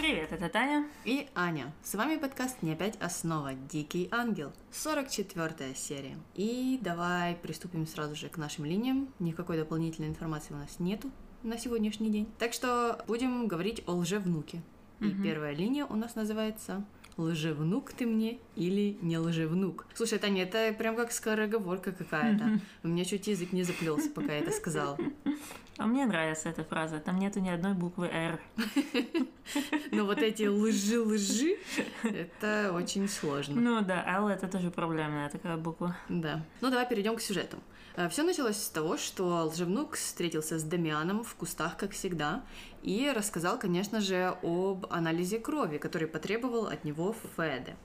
Привет, это Таня. И Аня. С вами подкаст «Не опять основа. Дикий ангел». 44 серия. И давай приступим сразу же к нашим линиям. Никакой дополнительной информации у нас нету на сегодняшний день. Так что будем говорить о лжевнуке. И Мгм. первая линия у нас называется «Лжевнук ты мне или не лжевнук?» Слушай, Таня, это прям как скороговорка какая-то. У меня чуть язык не заплелся, пока я это сказала. А мне нравится эта фраза. Там нету ни одной буквы «Р». Но вот эти лжи-лжи, это очень сложно. Ну да, «Л» — это тоже проблемная такая буква. Да. Ну, давай перейдем к сюжету. Все началось с того, что лжевнук встретился с Дамианом в кустах, как всегда, и рассказал, конечно же, об анализе крови, который потребовал от него Феде.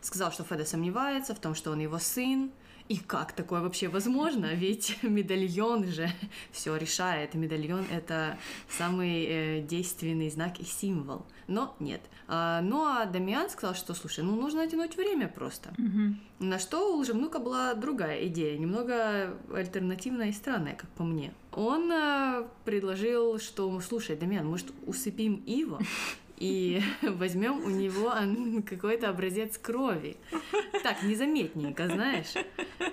Сказал, что Феде сомневается в том, что он его сын, и как такое вообще возможно? Ведь медальон же все решает. Медальон — это самый э, действенный знак и символ. Но нет. А, ну а Дамиан сказал, что, слушай, ну нужно тянуть время просто. На что у лжевнука была другая идея, немного альтернативная и странная, как по мне. Он э, предложил, что, слушай, Дамиан, может, усыпим Ива и возьмем у него какой-то образец крови. Так, незаметненько, знаешь.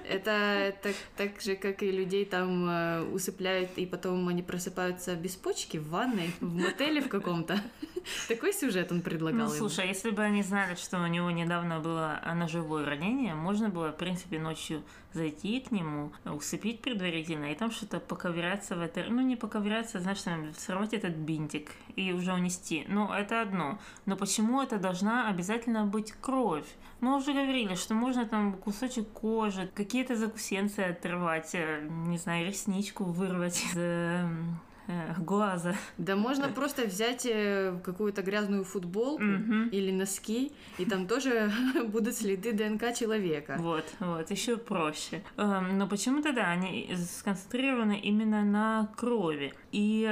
Это так, так же, как и людей там э, усыпляют, и потом они просыпаются без почки в ванной, в мотеле в каком-то. Такой сюжет он предлагал Ну, слушай, если бы они знали, что у него недавно было ножевое ранение, можно было, в принципе, ночью зайти к нему, усыпить предварительно, и там что-то поковыряться в это... Ну, не поковыряться, знаешь, там, сорвать этот бинтик и уже унести. Ну, это одно. Но почему это должна обязательно быть кровь? Мы уже говорили, что можно там кусочек кожи, какие-то закусенцы отрывать, э, не знаю, ресничку вырвать из э, э, глаза. Да можно просто взять какую-то грязную футболку Мгм. или носки, и там тоже будут следы ДНК человека. Вот, вот, еще проще. Эм, Но почему-то, да, они сконцентрированы именно на крови. И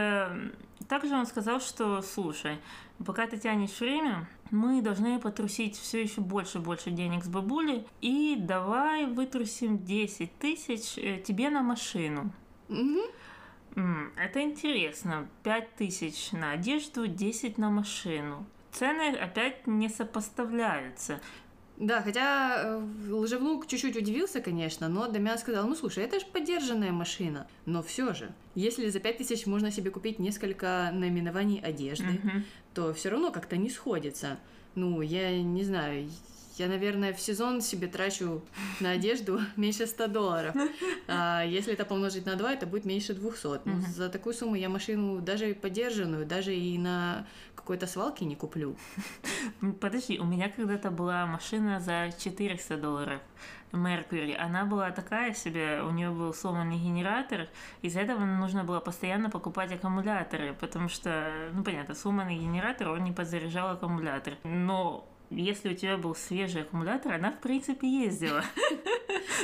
также он сказал, что, слушай, пока ты тянешь время, мы должны потрусить все еще больше и больше денег с бабулей, и давай вытрусим 10 тысяч э, тебе на машину. М, Это интересно. 5 тысяч на одежду, 10 на машину. Цены опять не сопоставляются. Да, хотя э, лжевнук чуть-чуть удивился, конечно, но Дамиан сказал, ну слушай, это же подержанная машина. Но все же, если за 5000 можно себе купить несколько наименований одежды, Мгм. то все равно как-то не сходится. Ну, я не знаю, я, наверное, в сезон себе трачу на одежду меньше 100 долларов. А если это помножить на 2, это будет меньше 200. Ну, Мгм. за такую сумму я машину даже подержанную, даже и на какой-то свалке не куплю. Подожди, у меня когда-то была машина за 400 долларов. Mercury. Она была такая себе, у нее был сломанный генератор, из-за этого нужно было постоянно покупать аккумуляторы, потому что, ну понятно, сломанный генератор, он не подзаряжал аккумулятор. Но если у тебя был свежий аккумулятор, она в принципе ездила.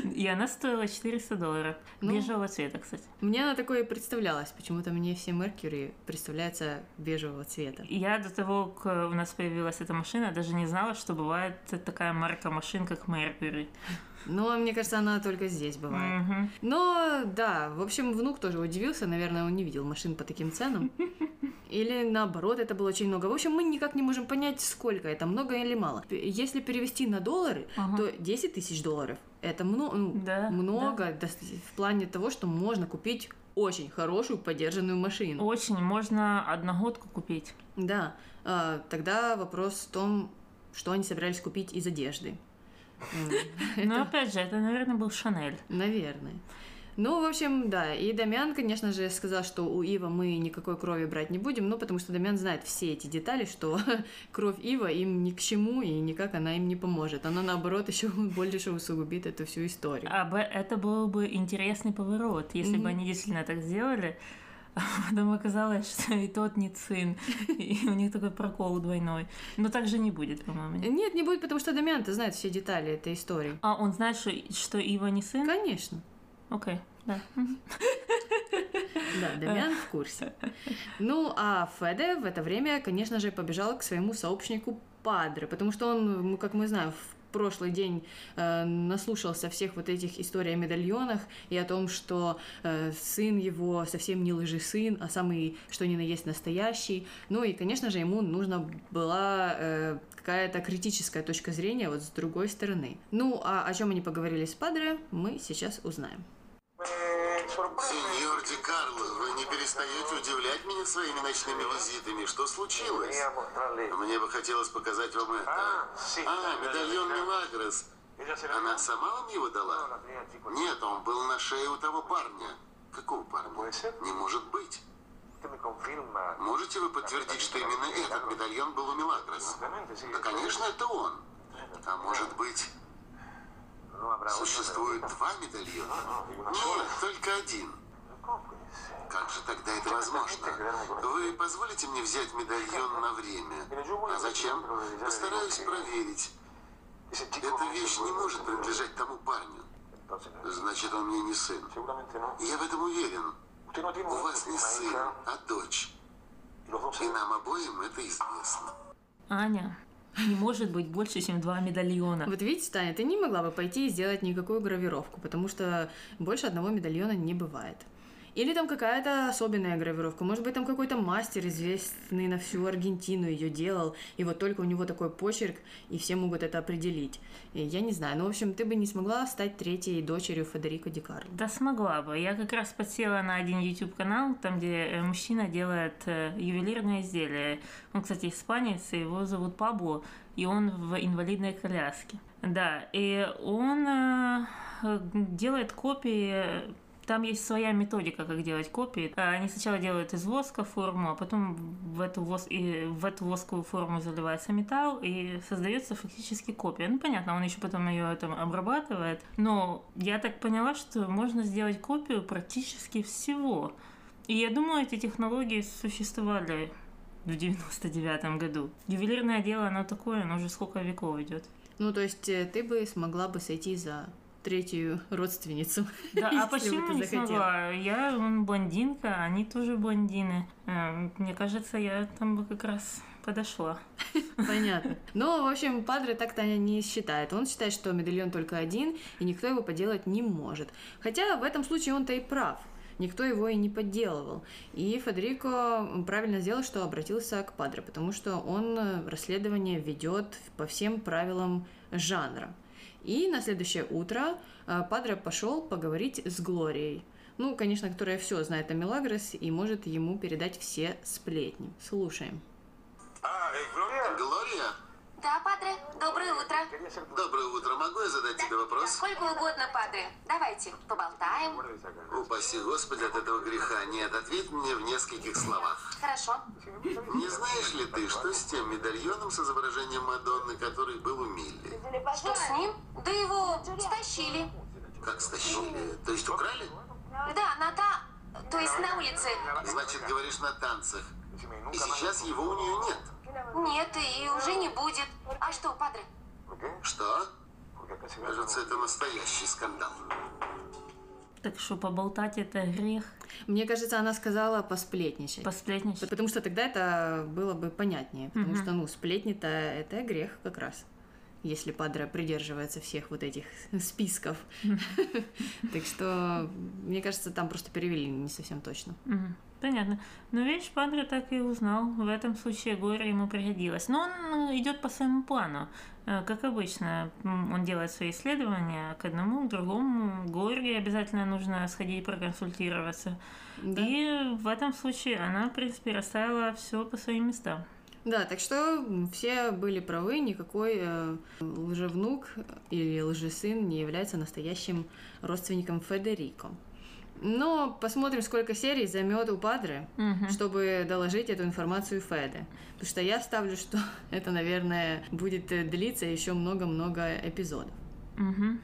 И она стоила 400 долларов. Ну. Бежевого цвета, кстати. Мне она такое представлялась. Почему-то мне все Меркьюри представляются бежевого цвета. Я до того, как у нас появилась эта машина, даже не знала, что бывает такая марка машин, как Mercury. Но мне кажется, она только здесь бывает. Но да, в общем, внук тоже удивился. Наверное, он не видел машин по таким ценам. Или наоборот, это было очень много. В общем, мы никак не можем понять, сколько это, много или мало. Если перевести на доллары, Ага. то 10 тысяч долларов это много, ну, Да, много дос- в плане того, что можно купить очень хорошую подержанную машину. Очень, можно одногодку купить. Да, а, тогда вопрос в том, что они собирались купить из одежды. Но опять же, это, наверное, был Шанель. Наверное. Ну, в общем, да. И Дамиан, конечно же, сказал, что у Ива мы никакой крови брать не будем, ну, потому что Дамиан знает все эти детали, что кровь Ива им ни к чему, и никак она им не поможет. Она, наоборот, еще больше усугубит эту всю историю. А это был бы интересный поворот, если бы они действительно так сделали. А потом оказалось, что и тот не сын, и у них такой прокол двойной. Но так же не будет, по-моему. Нет, не будет, потому что Дамиан-то знает все детали этой истории. А он знает, что, что Ива не сын? Конечно. Окей, да. Да, Дамиан в курсе. Ну, а Феде в это время, конечно же, побежал к своему сообщнику Падре, потому что он, как мы знаем, в прошлый день э, наслушался всех вот этих историй о медальонах и о том, что э, сын его совсем не лжи сын, а самый что ни на есть настоящий. Ну и, конечно же, ему нужна была э, какая-то критическая точка зрения вот с другой стороны. Ну, а о чем они поговорили с Падре, мы сейчас узнаем. Сеньор Ди Карло, вы не перестаете удивлять меня своими ночными визитами. Что случилось? Мне бы хотелось показать вам это. А, медальон Милагрос. Она сама вам его дала? Нет, он был на шее у того парня. Какого парня? Не может быть. Можете вы подтвердить, что именно этот медальон был у Милагрос? Да, конечно, это он. А может быть, существует два медальона? Нет, только один. Как же тогда это возможно? Вы позволите мне взять медальон на время? А зачем? Постараюсь проверить. Эта вещь не может принадлежать тому парню. Значит, он мне не сын. Я в этом уверен. У вас не сын, а дочь. И нам обоим это известно. Аня, не может быть больше, чем два медальона. Вот видите, Таня, ты не могла бы пойти и сделать никакую гравировку, потому что больше одного медальона не бывает. Или там какая-то особенная гравировка. Может быть, там какой-то мастер, известный на всю Аргентину, ее делал, и вот только у него такой почерк, и все могут это определить. И я не знаю. Ну, в общем, ты бы не смогла стать третьей дочерью Федерико Ди. Да смогла бы. Я как раз подсела на один YouTube канал, там, где э, мужчина делает э, ювелирные изделия. Он, кстати, испанец, его зовут Пабло, и он в инвалидной коляске. Да, и он э, делает копии там есть своя методика, как делать копии. Они сначала делают из воска форму, а потом в эту, вос... и в эту восковую форму заливается металл, и создается фактически копия. Ну, понятно, он еще потом ее там обрабатывает. Но я так поняла, что можно сделать копию практически всего. И я думаю, эти технологии существовали в 99 году. Ювелирное дело, оно такое, оно уже сколько веков идет. Ну, то есть э, ты бы смогла бы сойти за третью родственницу. Да, а почему не смогла? Я он блондинка, они тоже блондины. Э, мне кажется, я там бы как раз подошла. Понятно. Но, в общем, Падре так-то не считает. Он считает, что медальон только один, и никто его поделать не может. Хотя в этом случае он-то и прав. Никто его и не подделывал. И Федерико правильно сделал, что обратился к Падре, потому что он расследование ведет по всем правилам жанра. И на следующее утро э, Падре пошел поговорить с Глорией. Ну, конечно, которая все знает о Мелагрос и может ему передать все сплетни. Слушаем. А, э, Глория? Да, Падре, доброе утро. Доброе утро. Могу я задать тебе вопрос? Сколько угодно, Падре. Давайте, поболтаем. Упаси Господи от этого греха. Нет, ответь мне в нескольких словах. Хорошо. Не знаешь ли ты, что с тем медальоном с изображением Мадонны, который был у Милли? Что с ним? Да его стащили. Как стащили? То есть украли? Да, на та... То есть на улице. Значит, говоришь на танцах. И сейчас его у нее нет. Нет, и уже не будет. А что, Падре? Что? Кажется, это настоящий скандал. Так что поболтать это грех. Мне кажется, она сказала посплетничать. Посплетничать. Потому что тогда это было бы понятнее. Потому что, ну, сплетни-то это грех как раз. Если Падре придерживается всех вот этих списков. Так что, мне кажется, там просто перевели не совсем точно. Понятно. Но видишь, Падре так и узнал. В этом случае горе ему пригодилось. Но он идет по своему плану. Э, как обычно, он делает свои исследования к одному, к другому. Горе обязательно нужно сходить проконсультироваться. Да. И в этом случае она, в принципе, расставила все по своим местам. Да, так что все были правы, никакой э, лжевнук или лжесын не является настоящим родственником Федерико. Но посмотрим, сколько серий займет у Падре, угу. чтобы доложить эту информацию Феде. Потому что я ставлю, что это, наверное, будет длиться еще много-много эпизодов. Угу.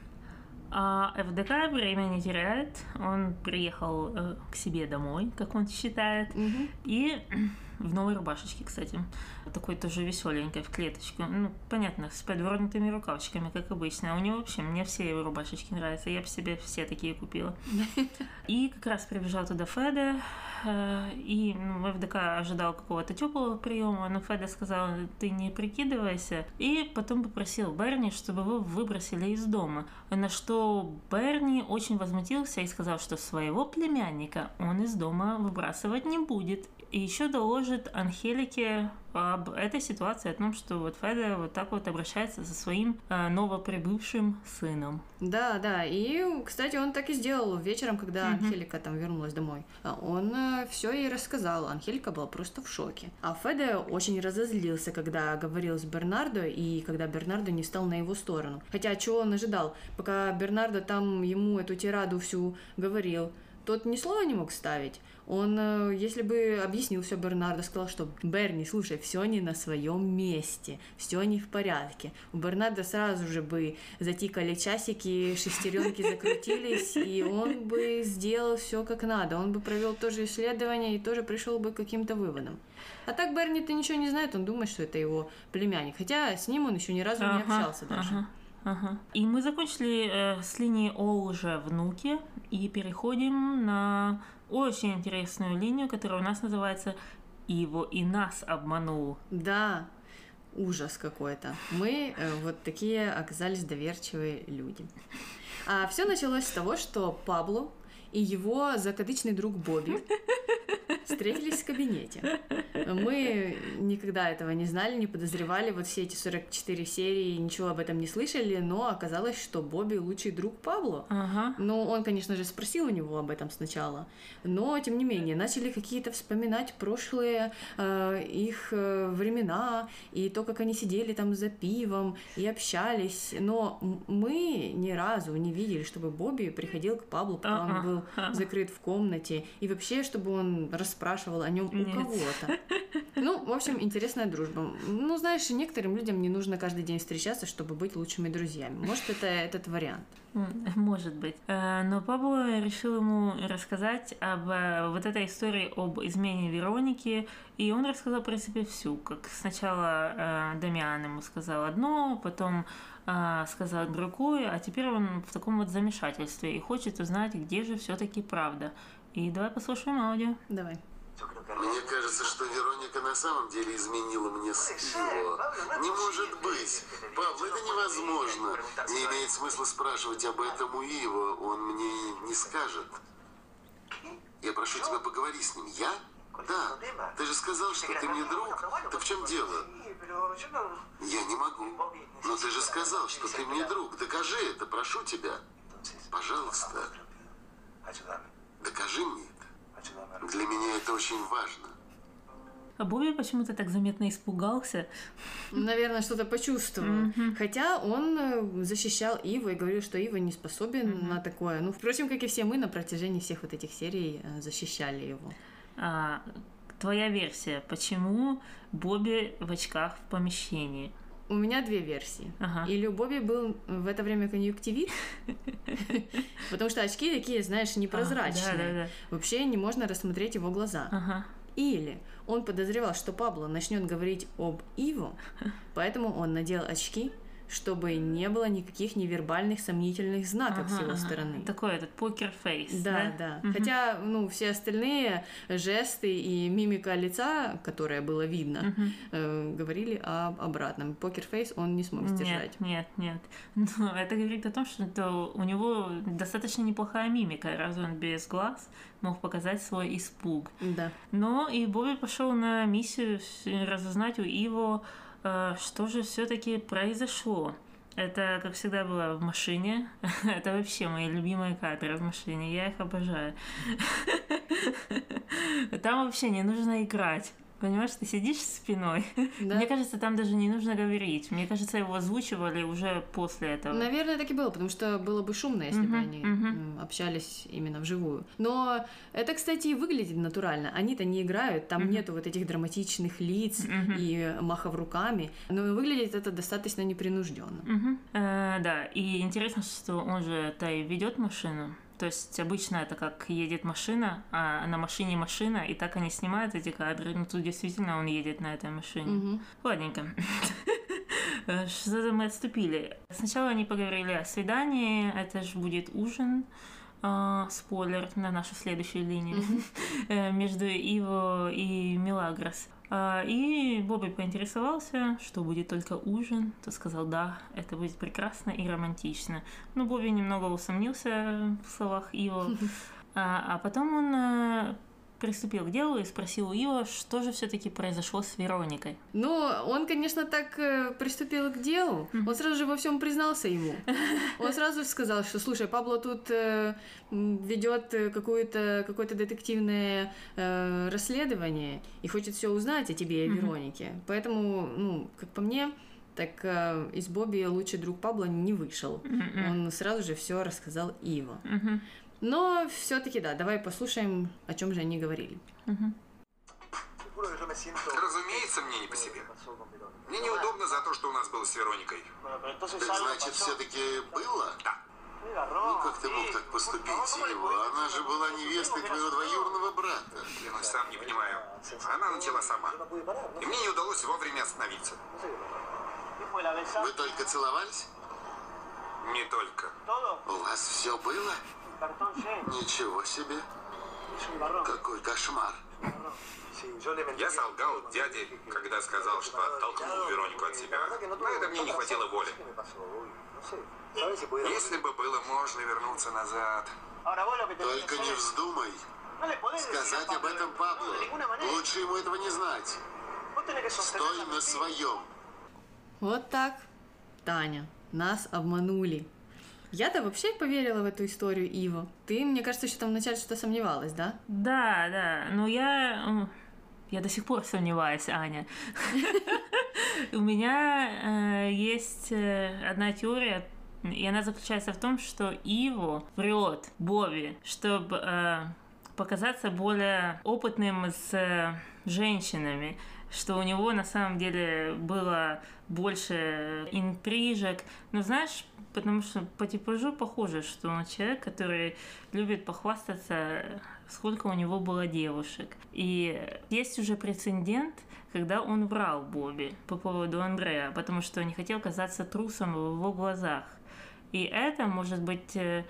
А ФДК время не теряет. Он приехал э, к себе домой, как он считает. Угу. И в новой рубашечке, кстати. Такой тоже веселенькой, в клеточку. Ну, понятно, с подвернутыми рукавчиками, как обычно. А у него вообще, мне все его рубашечки нравятся. Я бы себе все такие купила. И как раз прибежал туда Феда, э, и ну, ФДК ожидал какого-то теплого приема, но Феда сказал, ты не прикидывайся. И потом попросил Берни, чтобы его выбросили из дома. На что Берни очень возмутился и сказал, что своего племянника он из дома выбрасывать не будет. И еще доложит Анхелике об этой ситуации, о том, что вот Феда вот так вот обращается со своим э, новоприбывшим сыном. Да, да, и, кстати, он так и сделал вечером, когда mm-hmm. Анхелика там вернулась домой. А он э, все ей рассказал, Анхелика была просто в шоке. А Феда очень разозлился, когда говорил с Бернардо, и когда Бернардо не стал на его сторону. Хотя, чего он ожидал? Пока Бернардо там ему эту тираду всю говорил, тот ни слова не мог ставить. Он, э, если бы объяснил все Бернарду, сказал, что Берни, слушай, все не на своем месте, все не в порядке. У Бернарда сразу же бы затикали часики, шестеренки закрутились, и он бы сделал все как надо. Он бы провел тоже исследование и тоже пришел бы к каким-то выводам. А так Берни-то ничего не знает, он думает, что это его племянник. Хотя с ним он еще ни разу ага, не общался даже. Ага. Ага. И мы закончили э, с линией О уже внуки и переходим на очень интересную линию, которая у нас называется «Его и нас обманул». Да, ужас какой-то. Мы э, вот такие оказались доверчивые люди. А все началось с того, что Пабло и его закадычный друг Бобби встретились в кабинете. Мы никогда этого не знали, не подозревали, вот все эти 44 серии, ничего об этом не слышали, но оказалось, что Бобби лучший друг Пабло. Ага. Ну, он, конечно же, спросил у него об этом сначала, но, тем не менее, начали какие-то вспоминать прошлые э, их э, времена и то, как они сидели там за пивом и общались, но мы ни разу не видели, чтобы Бобби приходил к Паблу, пока он был закрыт в комнате, и вообще, чтобы он расспрашивал о нем у кого-то. Ну, в общем, интересная дружба. Ну, знаешь, некоторым людям не нужно каждый день встречаться, чтобы быть лучшими друзьями. Может, это этот вариант. Может быть. Э, но папа решил ему рассказать об э, вот этой истории об измене Вероники, и он рассказал, в принципе, всю. Как сначала э, Дамиан ему сказал одно, потом сказал другое, а теперь он в таком вот замешательстве и хочет узнать, где же все-таки правда. И давай послушаем аудио. Давай. Мне кажется, что Вероника на самом деле изменила мне с его. Не может быть. Павел, это невозможно. Не имеет смысла спрашивать об этом у Ива. Он мне не скажет. Я прошу тебя, поговори с ним. Я? Да. Ты же сказал, что ты мне друг. Так в чем дело? Я не могу. Но ты же сказал, что ты мне друг. Докажи это, прошу тебя. Пожалуйста. Докажи мне это. Для меня это очень важно. А Бобби почему-то так заметно испугался. Наверное, что-то почувствовал. Mm-hmm. Хотя он э, защищал Иву и говорил, что Ива не способен mm-hmm. на такое. Ну, впрочем, как и все мы на протяжении всех вот этих серий э, защищали его. А, твоя версия, почему Бобби в очках в помещении? У меня две версии. Ага. Или у Бобби был в это время конъюнктивит, потому что очки такие, знаешь, непрозрачные. Вообще не можно рассмотреть его глаза. Или он подозревал, что Пабло начнет говорить об Иву, поэтому он надел очки, чтобы не было никаких невербальных сомнительных знаков ага, с его ага. стороны. Такой этот poker face. Да, да. да. Угу. Хотя, ну, все остальные жесты и мимика лица, которое было видно, угу. э, говорили об обратном. Poker face он не смог сдержать. Нет, нет, нет. Но это говорит о том, что это у него достаточно неплохая мимика, раз он без глаз мог показать свой испуг. Да. Но и Бобби пошел на миссию разузнать у Иво Э, что же все-таки произошло? Это, как всегда, было в машине. Это вообще мои любимые кадры в машине. Я их обожаю. Там вообще не нужно играть. Понимаешь, ты сидишь спиной. Да. Мне кажется, там даже не нужно говорить. Мне кажется, его озвучивали уже после этого. Наверное, так и было, потому что было бы шумно, если uh-huh, бы они uh-huh. общались именно вживую. Но это, кстати, выглядит натурально. Они-то не играют, там uh-huh. нету вот этих драматичных лиц uh-huh. и махов руками. Но выглядит это достаточно непринужденно. Uh-huh. Uh, да, и интересно, что он же-то и ведет машину То есть обычно это как едет машина, а на машине машина, и так они снимают эти кадры. Ну тут действительно он едет на этой машине. Мгм. Ладненько. Что-то мы отступили. Сначала они поговорили о свидании, это же будет ужин. А, спойлер на нашу следующую линию э, между Иво и Милагрос. А, И Бобби поинтересовался, что будет только ужин. То сказал, да, это будет прекрасно и романтично. Но Бобби немного усомнился в словах Иво. А, а потом он э, приступил к делу и спросил у Ива, что же все-таки произошло с Вероникой. Ну, он, конечно, так э, приступил к делу. Он сразу же во всем признался ему. Он сразу же сказал, что, слушай, Пабло тут э, ведет э, какое-то какое-то детективное э, расследование и хочет все узнать о тебе и о. Веронике. Поэтому, ну, как по мне, так э, из Бобби лучший друг Пабло не вышел. Он сразу же все рассказал Ива. Но все-таки да, давай послушаем, о чем же они говорили. Мгм. Разумеется, мне не по себе. Мне неудобно за то, что у нас было с Вероникой. Так значит, все-таки было? Да. Ну, как ты мог так поступить, Иво? Она же была невестой твоего двоюродного брата. Клянусь, сам не понимаю. Она начала сама. И мне не удалось вовремя остановиться. Вы только целовались? Не только. У вас все было? Ничего себе. Какой кошмар. Я солгал дяде, когда сказал, что оттолкнул Веронику от себя. На это мне не хватило воли. Если бы было можно вернуться назад. Только не вздумай сказать об этом Пабло. Лучше ему этого не знать. Стой на своем. Вот так, Таня, нас обманули. Я-то вообще поверила в эту историю Ива. Ты, мне кажется, еще там вначале что-то сомневалась, да? Да, да, но я... Я до сих пор сомневаюсь, Аня. У меня э, есть э, одна теория, и она заключается в том, что Иво врет Боби, чтобы показаться более опытным с э, женщинами, что у него на самом деле было больше интрижек. Но знаешь, потому что по типажу похоже, что он человек, который любит похвастаться, сколько у него было девушек. И есть уже прецедент, когда он врал Бобби по поводу Андрея, потому что не хотел казаться трусом в его глазах. И это может быть э,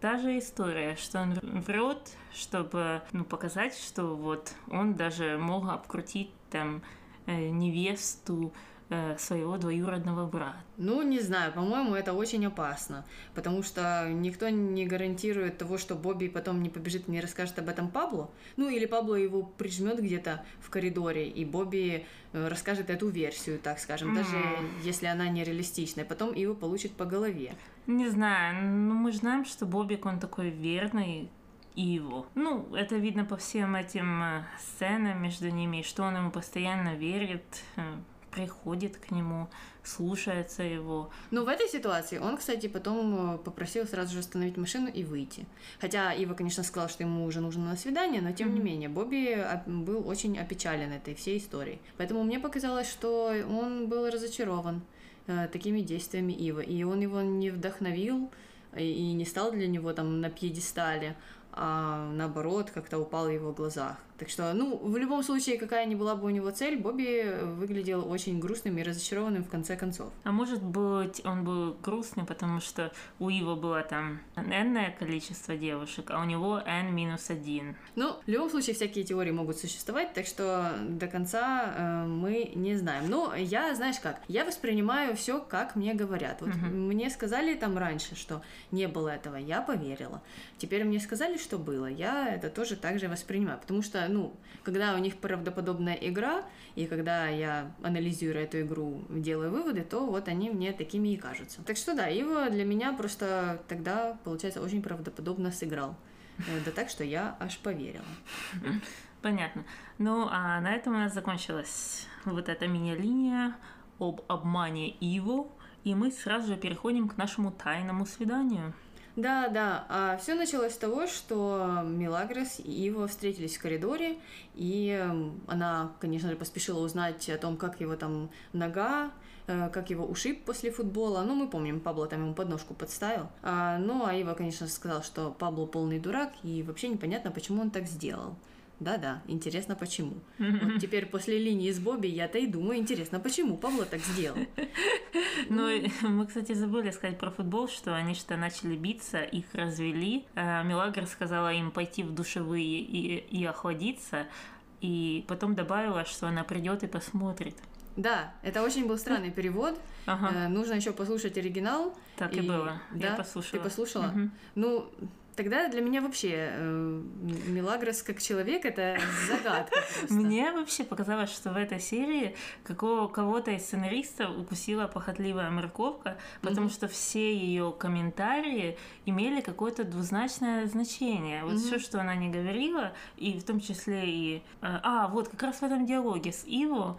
та же история, что он врет, чтобы ну, показать, что вот он даже мог обкрутить там э, невесту э, своего двоюродного брата. Ну, не знаю, по-моему, это очень опасно, потому что никто не гарантирует того, что Бобби потом не побежит и не расскажет об этом Пабло. Ну, или Пабло его прижмет где-то в коридоре, и Бобби э, расскажет эту версию, так скажем, даже если она нереалистичная. Потом его получит по голове. Не знаю, ну мы знаем, что Бобик, он такой верный Иву. Ну, это видно по всем этим э, сценам между ними, что он ему постоянно верит, э, приходит к нему, слушается его. Но в этой ситуации он, кстати, потом э, попросил сразу же остановить машину и выйти. Хотя Ива, конечно, сказал, что ему уже нужно на свидание, но тем не менее, Бобби оп- был очень опечален этой всей историей. Поэтому мне показалось, что он был разочарован э, такими действиями Ивы. И он его не вдохновил и не стал для него там на пьедестале, а наоборот, как-то упал в его глазах. Так что, ну, в любом случае, какая ни была бы у него цель, Бобби выглядел очень грустным и разочарованным в конце концов. А может быть, он был грустный, потому что у Ива было там энное количество девушек, а у него n минус один. Ну, в любом случае, всякие теории могут существовать, так что до конца э, мы не знаем. Но я, знаешь как, я воспринимаю все, как мне говорят. Вот мне сказали там раньше, что не было этого, я поверила. Теперь мне сказали, что было, я это тоже так же воспринимаю, потому что, ну, когда у них правдоподобная игра, и когда я анализирую эту игру, делаю выводы, то вот они мне такими и кажутся. Так что да, Ива для меня просто тогда, получается, очень правдоподобно сыграл. Э, Да так, что я аж поверила. Понятно. Ну, а на этом у нас закончилась вот эта мини-линия об обмане Иву, и мы сразу же переходим к нашему тайному свиданию. Да, да. А все началось с того, что Милагрос и Ива встретились в коридоре, и м, она, конечно же, поспешила узнать о том, как его там нога, э, как его ушиб после футбола. Ну, мы помним, Пабло там ему подножку подставил. А, ну, а Ива, конечно, сказал, что Пабло полный дурак, и вообще непонятно, почему он так сделал. Да-да, интересно почему. Вот теперь после линии с Бобби я-то и думаю, интересно почему Пабло так сделал. Ну, мы, кстати, забыли сказать про футбол, что они что начали биться, их развели. А Милагр сказала им пойти в душевые и, и охладиться, и потом добавила, что она придет и посмотрит. Да, это очень был странный перевод. Ага. Э, нужно еще послушать оригинал. Так и, было. Да, Я послушала. Ты послушала? Мгм. Ну, тогда для меня вообще э, Милагрос как человек это загадка просто. Мне вообще показалось, что в этой серии какого, кого-то из сценаристов укусила похотливая морковка, потому что все ее комментарии имели какое-то двузначное значение. Вот все, что она не говорила, и в том числе и... э, А, вот как раз в этом диалоге с Иво,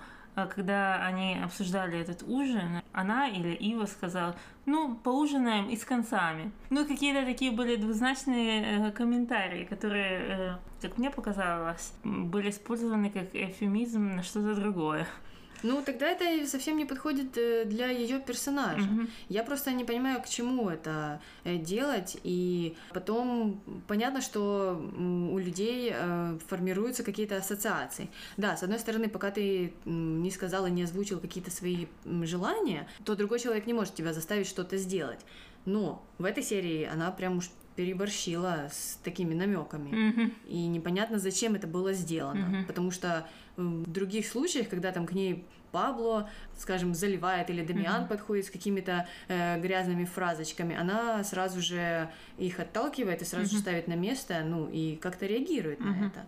когда они обсуждали этот ужин, она или Ива сказала, ну, поужинаем и с концами. Ну, какие-то такие были двузначные э, комментарии, которые, э, как мне показалось, были использованы как эвфемизм на что-то другое. Ну, тогда это совсем не подходит э, для ее персонажа. Мгм. Я просто не понимаю, к чему это э, делать. И потом понятно, что у людей э, формируются какие-то ассоциации. Да, с одной стороны, пока ты не сказал и не озвучил какие-то свои желания, то другой человек не может тебя заставить что-то сделать. Но в этой серии она прям уж переборщила с такими намеками. Мгм. И непонятно, зачем это было сделано. Мгм. Потому что в других случаях, когда там к ней Пабло, скажем, заливает или Дамиан подходит с какими-то э, грязными фразочками, она сразу же их отталкивает и сразу же ставит на место, ну и как-то реагирует на Мгм. это.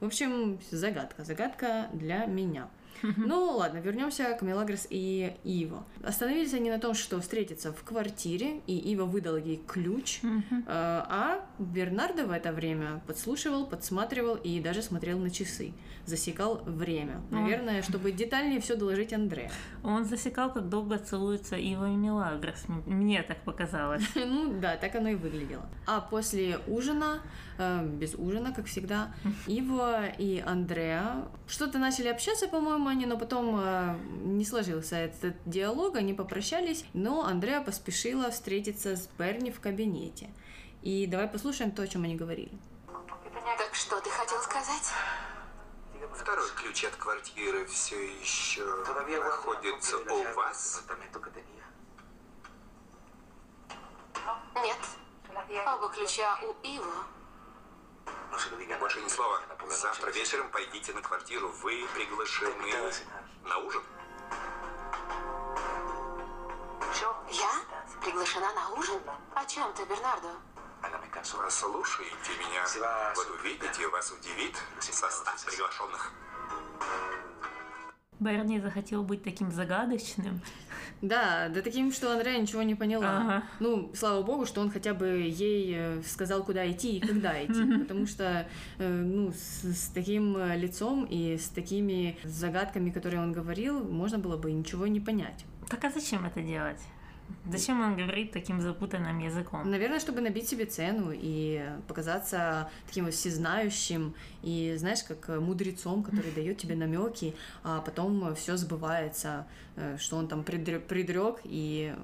В общем, загадка. Загадка для меня. Ну ладно, вернемся к Мелагрос и Иво. Остановились они на том, что встретятся в квартире, и Ива выдала ей ключ. Э, А Бернардо в это время подслушивал, подсматривал и даже смотрел на часы. Засекал время. Наверное, чтобы детальнее все доложить Андре. Он засекал, как долго целуются Ива и Милагрос. М- Мне так показалось. Ну да, так оно и выглядело. А после ужина, э, без ужина, как всегда, Иво и Андреа что-то начали общаться, по-моему, они, но потом э, не сложился этот диалог, они попрощались, но Андреа поспешила встретиться с Берни в кабинете. И давай послушаем то, о чем они говорили. Так что ты хотел сказать? Второй ключ от квартиры все еще находится у вас? Нет. Оба ключа у Иву. Больше ни слова. Завтра вечером пойдите на квартиру. Вы приглашены на ужин. Я? Приглашена на ужин? О чем ты, Бернардо? Послушайте меня. Вот увидите, вас удивит состав приглашенных. Берни захотел быть таким загадочным. Да, да таким, что Андрея ничего не поняла. Ага. Ну, слава богу, что он хотя бы ей э, сказал, куда идти и когда идти. Потому что, э, ну, с, с таким э, лицом и с такими загадками, которые он говорил, можно было бы ничего не понять. Так а зачем это делать? Зачем он говорит таким запутанным языком? Наверное, чтобы набить себе цену и показаться таким всезнающим и, знаешь, как мудрецом, который дает тебе намеки, а потом все сбывается, э, что он там предрек и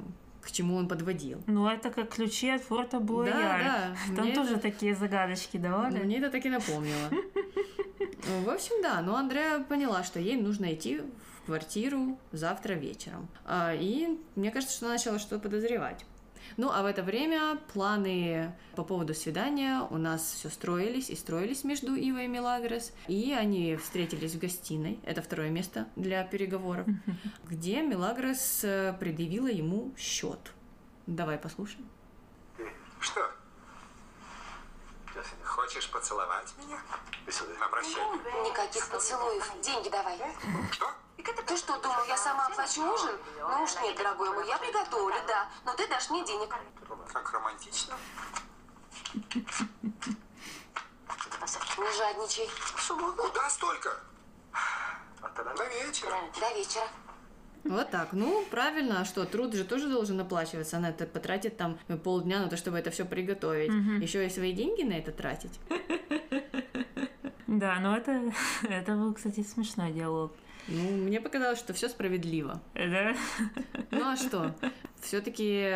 к чему он подводил. Ну, это как ключи от форта Блояр. да, Там мне тоже это- такие загадочки давали. Мне это так и напомнило. В общем, да, но Андреа поняла, что ей нужно идти в квартиру завтра вечером. А, И мне кажется, что она начала что-то подозревать. Ну, а в это время планы по поводу свидания у нас все строились и строились между Ивой и Мелагрос. И они встретились в гостиной, это второе место для переговоров, где Мелагрос э, предъявила ему счет. Давай послушаем. Что? Хочешь поцеловать меня? На прощание. Никаких поцелуев. Деньги давай. Что? Ты что, думал, я сама оплачу ужин? Ну уж нет, дорогой мой, я приготовлю, да. Но ты дашь мне денег. Как романтично. Не жадничай. Куда столько? До вечера. До вечера. Вот так. Ну, правильно, а что, труд же тоже должен оплачиваться. Она это потратит там полдня на то, чтобы это все приготовить. Еще и свои деньги на это тратить. Да, но это, это был, кстати, смешной диалог. Ну, мне показалось, что все справедливо. Да? Ну а что? Все-таки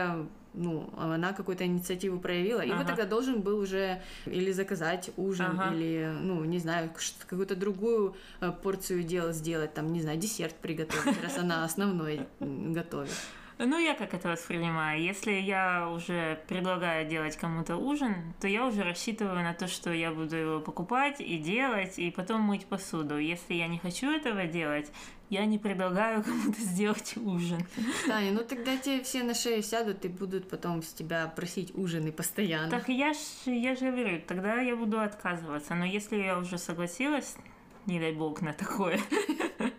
ну, она какую-то инициативу проявила, и Ага. вот тогда должен был уже или заказать ужин, Ага. или, ну, не знаю, какую-то другую э, порцию дел сделать, там, не знаю, десерт приготовить, раз она основной готовит. Ну, я как это воспринимаю. Если я уже предлагаю делать кому-то ужин, то я уже рассчитываю на то, что я буду его покупать и делать, и потом мыть посуду. Если я не хочу этого делать, я не предлагаю кому-то сделать ужин. Таня, ну тогда тебе все на шею сядут и будут потом с тебя просить ужины постоянно. Так я ж, я же говорю, тогда я буду отказываться. Но если я уже согласилась, не дай бог на такое,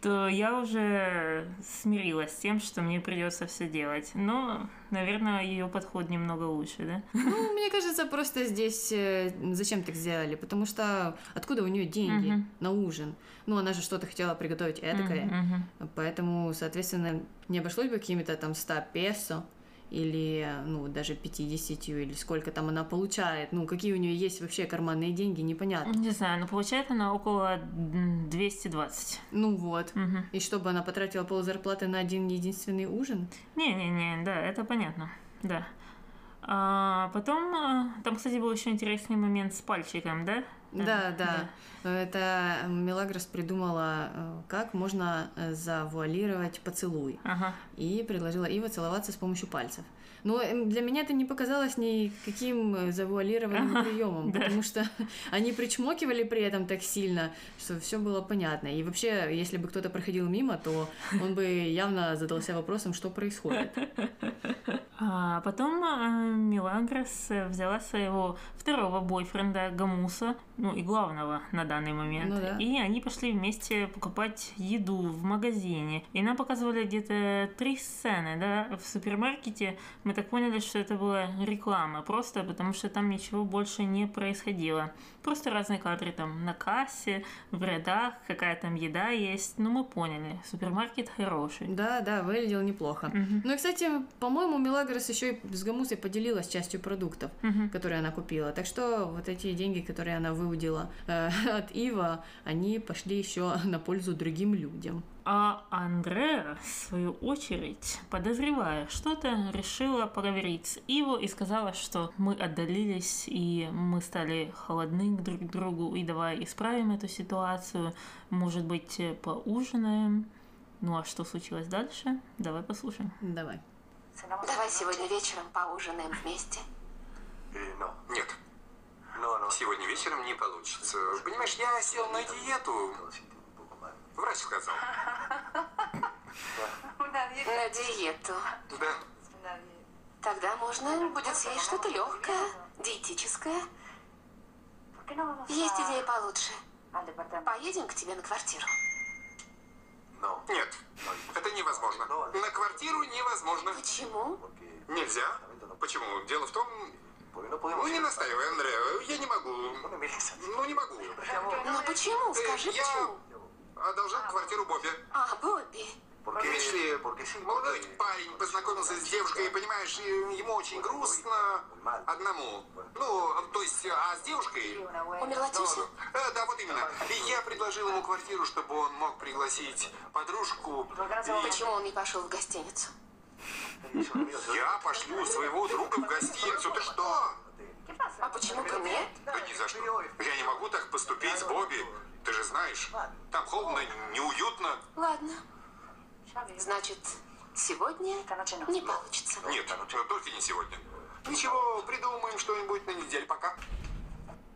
то я уже смирилась с тем, что мне придется все делать. Но, наверное, ее подход немного лучше, да? Ну, мне кажется, просто здесь э, зачем так сделали? Потому что откуда у нее деньги Мгм. на ужин? Ну, она же что-то хотела приготовить эдакое. Мгм, Поэтому, соответственно, не обошлось бы какими-то там 100 песо или, ну, даже 50, или сколько там она получает. Ну, какие у нее есть вообще карманные деньги, непонятно. Не знаю, но получает она около м, 220. Ну вот. Мгм. И чтобы она потратила пол зарплаты на один единственный ужин? Не-не-не, да, это понятно, да. А потом, а, там, кстати, был еще интересный момент с пальчиком, да? Да, Э, да. Это Мелагрос придумала, э, как можно э, завуалировать поцелуй. Ага. и предложила Ива целоваться с помощью пальцев. Но эм, для меня это не показалось никаким э, завуалированным Ага, приемом, да. потому что они причмокивали при этом так сильно, что все было понятно. И вообще, если бы кто-то проходил мимо, то он бы явно задался вопросом, что происходит. А потом э, взяла своего второго бойфренда Гамуса, ну и главного на данный момент, Ну да. и они пошли вместе покупать еду в магазине. И нам показывали где-то три сцены, да, в супермаркете. Мы так поняли, что это была реклама, просто потому что там ничего больше не происходило. Просто разные кадры там на кассе, в рядах, какая там еда есть. Ну, мы поняли, супермаркет хороший. Да, да, выглядел неплохо. Мгм. Ну и, кстати, по-моему, Мелагрос еще и с Гамусой поделилась частью продуктов. Мгм. которые она купила. Так что вот эти деньги, которые она выудила э, от Ива, они пошли еще на пользу другим людям. А Андреа, в свою очередь, подозревая что-то, решила проверить с Иво и сказала, что мы отдалились и мы стали холодны друг к другу, и давай исправим эту ситуацию, может быть, э, поужинаем. Ну а что случилось дальше? Давай послушаем. Давай. Давай сегодня вечером поужинаем вместе. Нет. Сегодня вечером не получится. Понимаешь, я сел на диету. Врач сказал. На диету. Да. Тогда можно будет съесть что-то легкое, диетическое. Есть идея получше. Поедем к тебе на квартиру. Нет. Это невозможно. На квартиру невозможно. Почему? Нельзя. Почему? Дело в том... Ну, не настаивай, Андреа. Я не могу. Ну, не могу. Но почему? Скажи, я почему? Одолжил квартиру Бобби. А, Бобби. Видишь ли, молодой парень познакомился с девушкой, и, понимаешь, ему очень грустно одному. Ну, то есть, а с девушкой... Умерла теща? Э, да, вот именно. И я предложил ему квартиру, чтобы он мог пригласить подружку. И Почему он не пошел в гостиницу? я пошлю своего друга в гостиницу. Ты что? А почему бы нет? Да ни за что. Я не могу так поступить с Бобби. Ты же знаешь, там холодно, неуютно. Ладно. Значит, сегодня не получится. Нет, только не сегодня. Ничего, придумаем что-нибудь на неделю пока.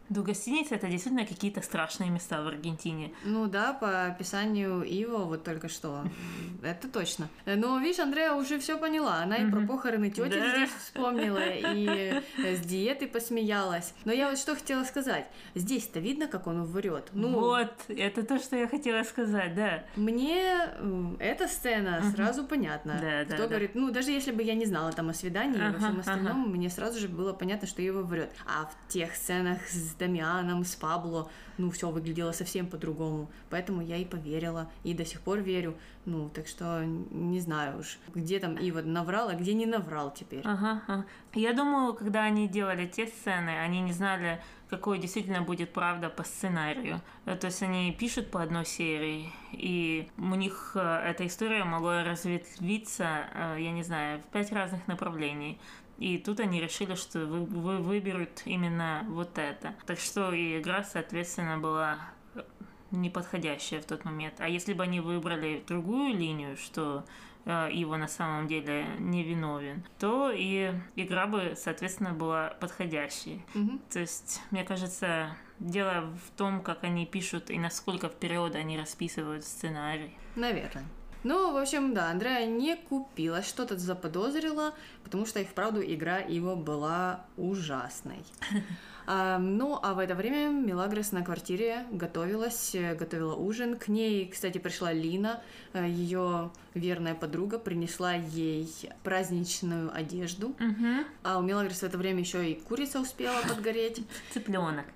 До гостиницы это действительно какие-то страшные места в Аргентине. Ну да, по описанию Иво вот только что. Это точно. Но, видишь, Андрея уже все поняла. Она и про похороны тети здесь вспомнила, и с диеты посмеялась. Но я вот что хотела сказать. Здесь-то видно, как он врет. Ну, Вот, это то, что я хотела сказать, да. Мне м, эта сцена сразу понятна. Да, да, Кто говорит, ну даже если бы я не знала там о свидании и во всем остальном, мне сразу же было понятно, что Ива врет. А в тех сценах с Дамианом, с Пабло, ну, все выглядело совсем по-другому. Поэтому я и поверила, и до сих пор верю. Ну, так что не знаю уж, где там Ива наврал, а где не наврал теперь. Ага, ага. Я думаю, когда они делали те сцены, они не знали, какой действительно будет правда по сценарию. Э, то есть они пишут по одной серии, и у них э, эта история могла разветвиться, э, я не знаю, в пять разных направлений. И тут они решили, что вы, вы выберут именно вот это. Так что и игра, соответственно, была неподходящая в тот момент. А если бы они выбрали другую линию, что э, его на самом деле не виновен, то и игра бы, соответственно, была подходящей. Мгм. То есть, мне кажется, дело в том, как они пишут и насколько вперед они расписывают сценарий. Наверное. Ну, в общем, да, Андрея не купила, что-то заподозрила, потому что и вправду игра его была ужасной. А, ну, а в это время Мелагрос на квартире готовилась, э, готовила ужин. К ней, кстати, пришла Лина, э, ее верная подруга, принесла ей праздничную одежду. Угу. А у Мелагрос в это время еще и курица успела подгореть. Цыпленок.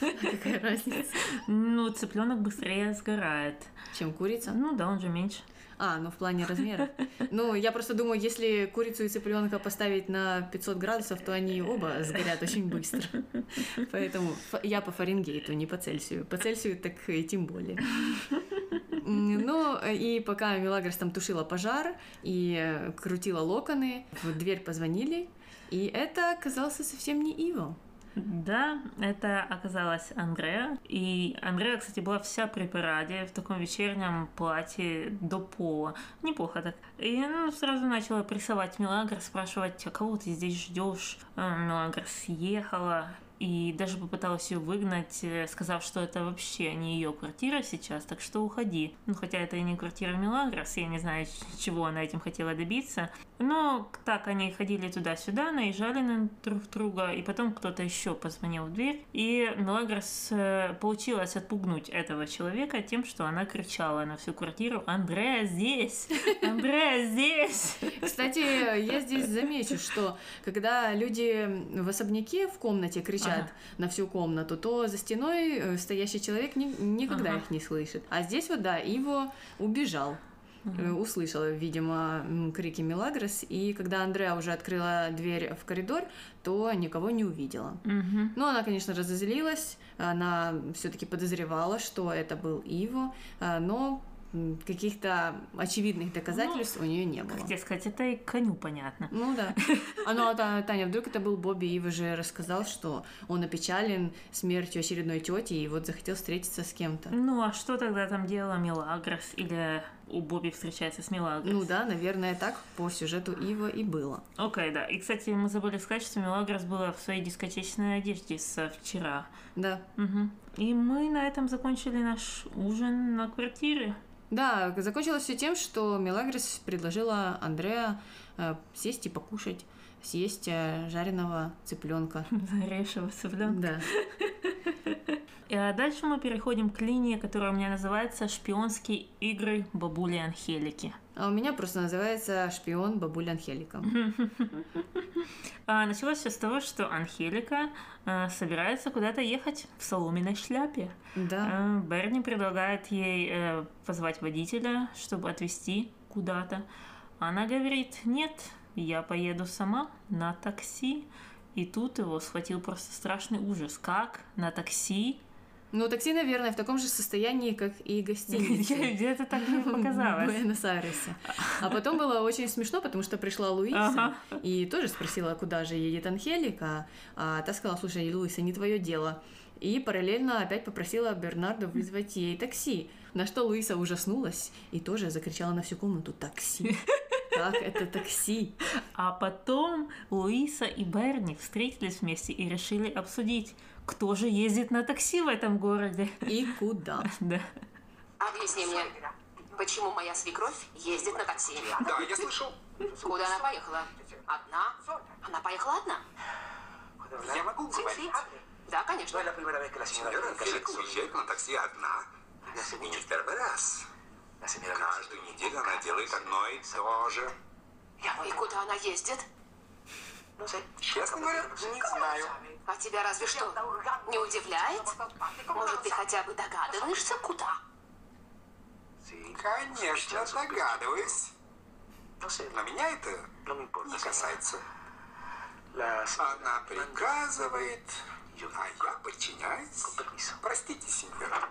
Какая разница? Ну, цыпленок быстрее сгорает. Чем курица? Ну да, он же меньше. А, ну в плане размера. Ну, я просто думаю, если курицу и цыпленка поставить на 500 градусов, то они оба сгорят очень быстро. Поэтому я по Фаренгейту, не по Цельсию. По Цельсию так и тем более. Ну, и пока Мелагрос там тушила пожар и э, крутила локоны, в дверь позвонили, и это оказался совсем не Иво. Да, это оказалась Андреа. И Андреа, кстати, была вся при параде, в таком вечернем платье до пола. Неплохо так. И ну, сразу начала прессовать Мелагр, спрашивать, а кого ты здесь ждешь? Мелагр съехала. И даже попыталась ее выгнать, э, сказав, что это вообще не ее квартира сейчас, так что уходи. Ну, хотя это и не квартира Мелагрос, я не знаю, чего она этим хотела добиться. Но так они ходили туда-сюда, наезжали на друг друга, и потом кто-то еще позвонил в дверь. И Мелагрос э, получилось отпугнуть этого человека тем, что она кричала на всю квартиру «Андреа здесь! Андреа здесь!» Кстати, я здесь замечу, что когда люди в особняке в комнате кричат Ага. на всю комнату, то за стеной э, стоящий человек ни- никогда Ага. их не слышит. А здесь вот, да, Иво убежал. Э, Услышала, видимо, крики Мелагрос, и когда Андреа уже открыла дверь в коридор, то никого не увидела. Мгм. Ну, она, конечно, разозлилась, она все-таки подозревала, что это был Иво, а, но каких-то очевидных доказательств у нее не было. Тебе сказать, это и коню понятно. Ну да. А ну, а та- Таня, вдруг это был Бобби, Ива же рассказал, что он опечален смертью очередной тети и вот захотел встретиться с кем-то. Ну, а что тогда там делала Мелагрос? Или у Бобби встречается с Мелагрос? Ну да, наверное, так по сюжету Ива и было. Окей, да. И, кстати, мы забыли сказать, что Мелагрос была в своей дискотечной одежде со вчера. Да. Мгм. И мы на этом закончили наш ужин на квартире. Да, закончилось все тем, что Мелагрис предложила Андреа э, сесть и покушать, съесть э, жареного цыпленка. Зарешего цыпленка. Да. А дальше мы переходим к линии, которая у меня называется «Шпионские игры бабули Анхелики». А у меня просто называется шпион бабуля Анхелика. А, началось все с того, что Анхелика а, собирается куда-то ехать в соломенной шляпе. Да. Берни предлагает ей э, позвать водителя, чтобы отвезти куда-то. Она говорит, нет, я поеду сама на такси. И тут его схватил просто страшный ужас. Как? На такси? Ну, такси, наверное, в таком же состоянии, как и гостиница. Где-то так мне в показалось. Буэнос-Айресе. А потом было очень смешно, потому что пришла Луиса Ага. и тоже спросила, куда же едет Анхелика, а та сказала, слушай, Луиса, не твое дело. И параллельно опять попросила Бернарда вызвать ей такси. На что Луиса ужаснулась и тоже закричала на всю комнату «Такси! Как это такси?» А потом Луиса и Берни встретились вместе и решили обсудить, кто же ездит на такси в этом городе. И куда? Да. Объясни мне, почему моя свекровь ездит на такси? Да, я слышал. Куда она поехала? Одна? Она поехала одна? Я могу говорить. Да, конечно. Сеньора Анхелика уезжает на такси одна. И не в первый раз. Каждую неделю она делает одно и то же. И куда она ездит? Честно говоря, не знаю. А тебя разве что не удивляет? Может, ты хотя бы догадываешься, куда? Конечно, догадываюсь. Но меня это не касается. Она приказывает, а я подчиняюсь. Простите, сеньор.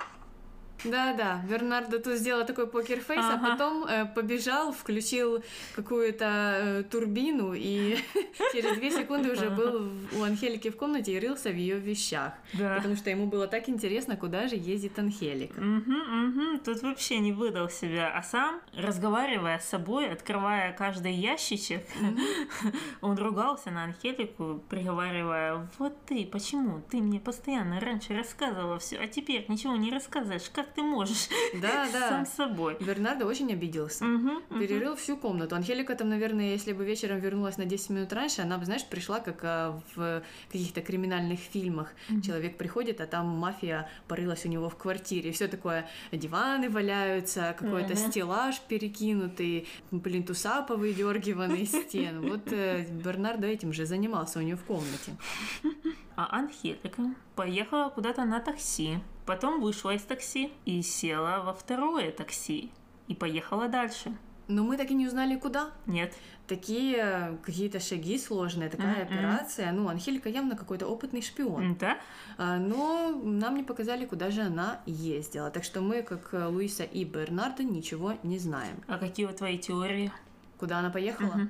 Да-да, Бернардо тут сделал такой покерфейс, а Ага. потом э, побежал, включил какую-то э, турбину и через две секунды уже был у Анхелики в комнате и рылся в ее вещах. Да. Потому что ему было так интересно, куда же ездит Анхелика. Мгм, мгм. Тут вообще не выдал себя, а сам, разговаривая с собой, открывая каждый ящичек, он ругался на Анхелику, приговаривая, вот ты, почему ты мне постоянно раньше рассказывала все, а теперь ничего не рассказываешь, как ты можешь? Да, да. Сам собой. Бернардо очень обиделся. Мгм. Перерыл всю комнату. Анхелика там, наверное, если бы вечером вернулась на 10 минут раньше, она бы, знаешь, пришла как а, в каких-то криминальных фильмах. Человек приходит, а там мафия порылась у него в квартире. Все такое, диваны валяются, какой-то Мгм. стеллаж перекинутый, плинтуса повыдергиваны из стен. Вот э, Бернардо этим же занимался у нее в комнате. А Анхелика поехала куда-то на такси, потом вышла из такси и села во второе такси и поехала дальше. Но мы так и не узнали, куда. Нет. Такие какие-то шаги сложные, такая Мгм. операция. Ну, Анхелика явно какой-то опытный шпион. Да? А, Но нам не показали, куда же она ездила. Так что мы, как э, Луиса и Бернардо, ничего не знаем. А какие вот твои теории? Куда она поехала? Мгм.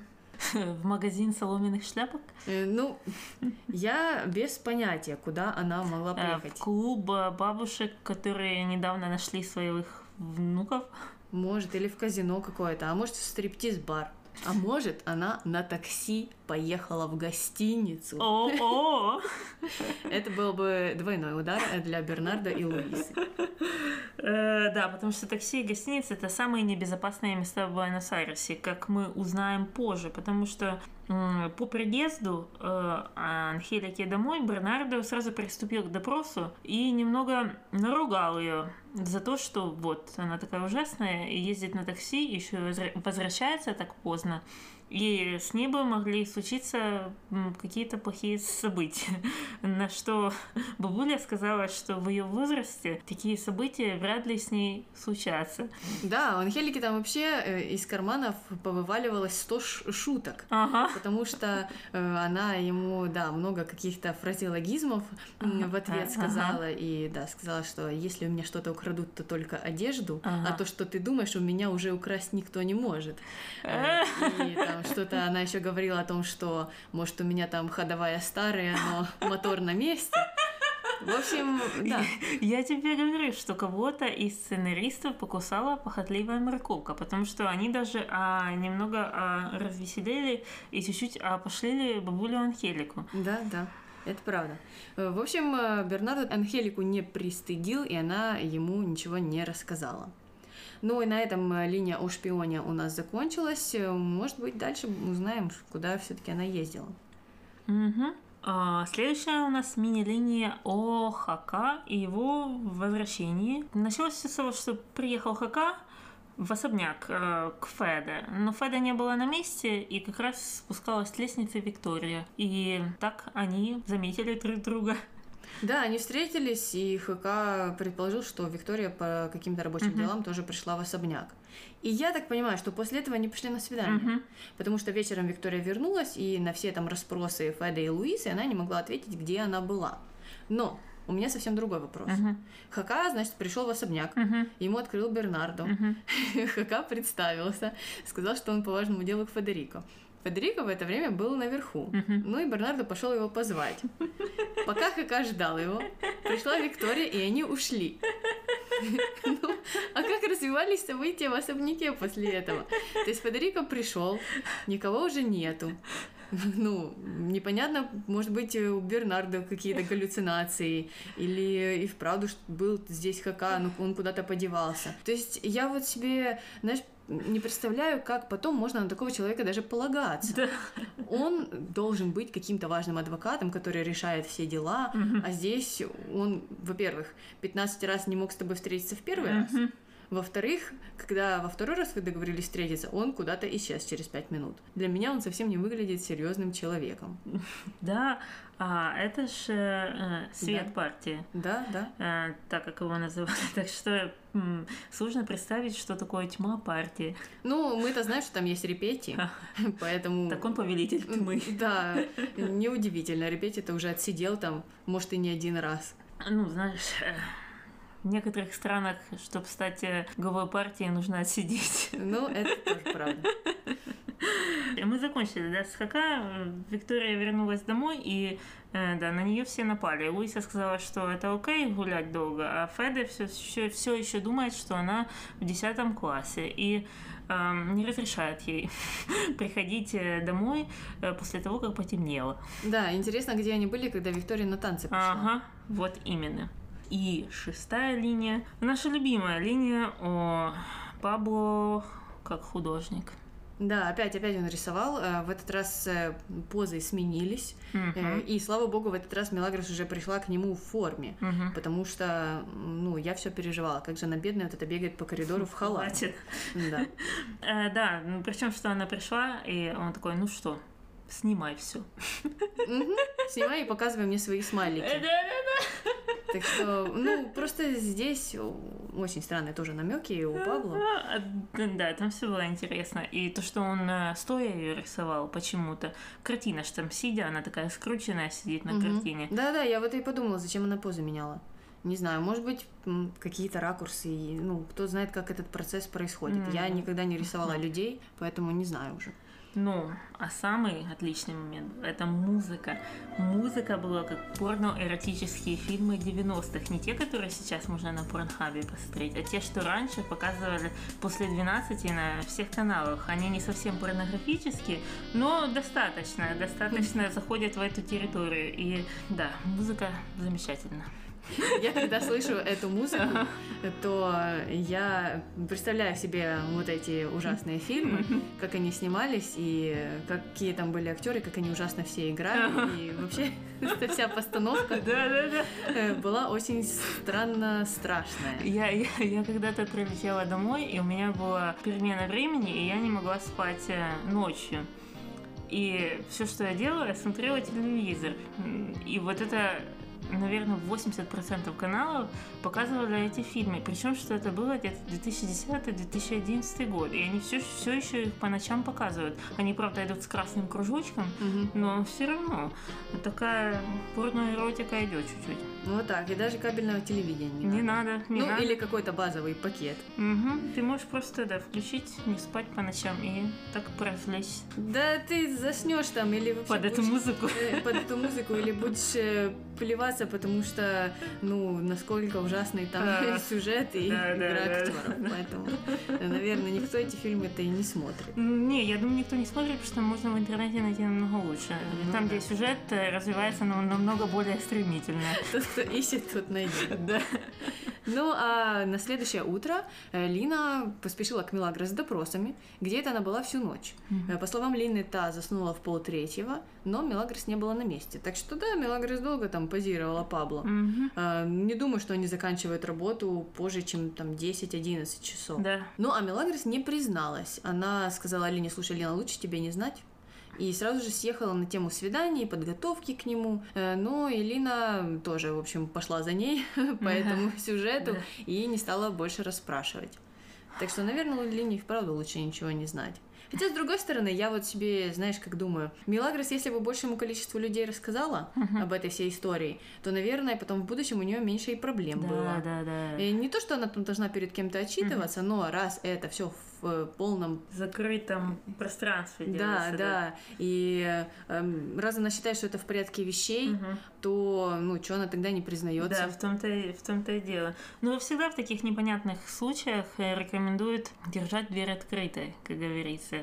В магазин соломенных шляпок? Э, Ну, я без понятия, куда она могла Э, поехать. В клуб э, бабушек, которые недавно нашли своих внуков? Может, или в казино какое-то, а может, в стриптиз-бар. А может, она на такси поехала в гостиницу. О-о! Это был бы двойной удар для Бернарда и Луисы. Э, Да, потому что такси и гостиницы это самые небезопасные места в Буэнос-Айресе, как мы узнаем позже, потому что по приезду э, Анхелики домой Бернардо сразу приступил к допросу и немного наругал ее за то, что вот она такая ужасная и ездит на такси, еще возвращается так поздно. И с ней бы могли случиться какие-то плохие события. На что бабуля сказала, что в ее возрасте такие события вряд ли с ней случатся. Да, у Анхелики там вообще э, из карманов повываливалось 100 ш- шуток. Ага. Потому что э, она ему, да, много каких-то фразеологизмов Ага, в ответ ага. сказала. И, да, сказала, что если у меня что-то украдут, то только одежду, Ага. а то, что ты думаешь, у меня уже украсть никто не может. Э, И там что-то она еще говорила о том, что, может, у меня там ходовая старая, но мотор на месте. В общем, да. Я тебе говорю, что кого-то из сценаристов покусала похотливая морковка, потому что они даже а, немного а, развеселили и чуть-чуть а, пошлили бабулю Анхелику. Да, да. Это правда. В общем, э, Бернардо Анхелику не пристыдил, и она ему ничего не рассказала. Ну и на этом э, линия о шпионе у нас закончилась. Э, Может быть, дальше узнаем, куда все-таки она ездила. Мгм. А, следующая у нас мини-линия о Хака и его возвращении. Началось все с того, что приехал Хака в особняк э, к Феде, но Феда не было на месте, и как раз спускалась с лестницы Виктория. И так они заметили друг друга. Да, они встретились, и ХК предположил, что Виктория по каким-то рабочим Мгм. делам тоже пришла в особняк. И я так понимаю, что после этого они пошли на свидание. Мгм. Потому что вечером Виктория вернулась, и на все там расспросы Феда и Луисы она не могла ответить, где она была. Но у меня совсем другой вопрос. Мгм. Хака, значит, пришел в особняк. Мгм. Ему открыл Бернардо. Мгм. Хака представился, сказал, что он по важному делу к Федерико. Федерико в это время был наверху. Мгм. Ну и Бернардо пошел его позвать. Пока Хака ждал его, пришла Виктория, и они ушли. Ну, а как развивались события в особняке после этого? То есть Федерико пришел, никого уже нету. Ну, непонятно, может быть, у Бернардо какие-то галлюцинации, или и вправду был здесь Хака, но он куда-то подевался. То есть я вот себе, знаешь, не представляю, как потом можно на такого человека даже полагаться. Да. Он должен быть каким-то важным адвокатом, который решает все дела, Мгм. а здесь он, во-первых, 15 раз не мог с тобой встретиться в первый раз, Мгм. Во-вторых, когда во второй раз вы договорились встретиться, он куда-то исчез через пять минут. Для меня он совсем не выглядит серьезным человеком. Да, а это же э, свет Да. партии, Да, да. э, так как его называли. Так что м, сложно представить, что такое тьма партии. Ну, мы-то знаем, что там есть репети, поэтому... Так он повелитель тьмы. Да, неудивительно. Репети-то уже отсидел там, может, и не один раз. Ну, знаешь, э, в некоторых странах, чтобы стать э, главой партии, нужно отсидеть. Ну, это тоже правда. Мы закончили, да, с Хака. Виктория вернулась домой, и э, да, на нее все напали. Луиса сказала, что это окей гулять долго, а Феде все еще, все еще думает, что она в 10 классе. И эм, не разрешает ей приходить э, домой э, после того, как потемнело. Да, интересно, где они были, когда Виктория на танцы пошла. Ага, вот именно. И шестая линия. Наша любимая линия о Пабло как художник. Да, опять, опять он рисовал. э, В этот раз э, позы сменились. Э, И, слава богу, в этот раз Мелагрос уже пришла к нему в форме. Мгм. Потому что, ну, я все переживала. Как же она бедная вот это бегает по коридору в халате. Да. Да, ну, причем, что она пришла, и он такой, ну что, снимай все. Снимай и показывай мне свои смайлики. Так что, ну, просто здесь очень странные тоже намеки у Пабло. А, Да, там все было интересно. И то, что он э, стоя ее рисовал почему-то. Картина ж там сидя, она такая скрученная сидит на Мгм. картине. Да-да, я вот и подумала, зачем она позы меняла. Не знаю, может быть, какие-то ракурсы, ну, кто знает, как этот процесс происходит. Я М. никогда не рисовала людей, поэтому не знаю уже. Ну, а самый отличный момент – это музыка. Музыка была как порно-эротические фильмы 90-х. Не те, которые сейчас можно на Порнхабе посмотреть, а те, что раньше показывали после 12 на всех каналах. Они не совсем порнографические, но достаточно, достаточно заходят в эту территорию. И да, музыка замечательна. Я когда слышу эту музыку, то я представляю себе вот эти ужасные фильмы, как они снимались, и какие там были актеры, как они ужасно все играли. И вообще эта вся постановка э, была очень странно страшная. Я, я, я когда-то прилетела домой, и у меня была перемена времени, и я не могла спать э, ночью. И все, что я делала, я смотрела телевизор. И вот это, наверное, 80% каналов показывали эти фильмы. Причем, что это было где-то 2010-2011 год. И они все, все еще их по ночам показывают. Они, правда, идут с красным кружочком, но все равно такая порноэротика идет чуть-чуть. Ну вот так, и даже кабельного телевидения Не надо, не Ну, надо. или какой-то базовый пакет. Мгм. Ты можешь просто да, включить, не спать по ночам и так поразвлечься Да ты заснешь там или вообще под эту будешь, музыку. э, под эту музыку или будешь э, плеваться, потому что, ну, насколько ужасный там Да. сюжет и Да, да, игра да. актеров. Поэтому, э, наверное, никто эти фильмы-то и не смотрит. М, Не, я думаю, никто не смотрит, потому что можно в интернете найти намного лучше. Ну Там, да. где сюжет э, развивается нам- намного более стремительно. Тот, кто ищет, тот найдет. Да. Ну, а на следующее утро э, Лина поспешила к Мелагрос с допросами, где это она была всю ночь. Э, По словам Лины, та заснула в полтретьего, но Мелагрос не была на месте. Так что да, Мелагрос долго там позировала Пабло. А, Не думаю, что они заканчивают работу позже, чем там 10-11 часов. Да. Ну, а Мелагрос не призналась. Она сказала Алине, слушай, Лена, лучше тебе не знать. И сразу же съехала на тему свиданий, подготовки к нему. Э, Но Элина тоже, в общем, пошла за ней по этому сюжету Да. и не стала больше расспрашивать. Так что, наверное, Лине вправду лучше ничего не знать. Хотя, с другой стороны, я вот себе, знаешь, как думаю, Мелагрос, если бы большему количеству людей рассказала об этой всей истории, то, наверное, потом в будущем у нее меньше и проблем было. Да, да, да. И не то, что она там должна перед кем-то отчитываться, но раз это все в э, полном В закрытом пространстве да, делается, да. И эм, раз она считает, что это в порядке вещей, Мгм. то ну что она тогда не признается? Да, в том-то, в том-то и дело. Но всегда в таких непонятных случаях э, рекомендуют держать дверь открытой, как говорится.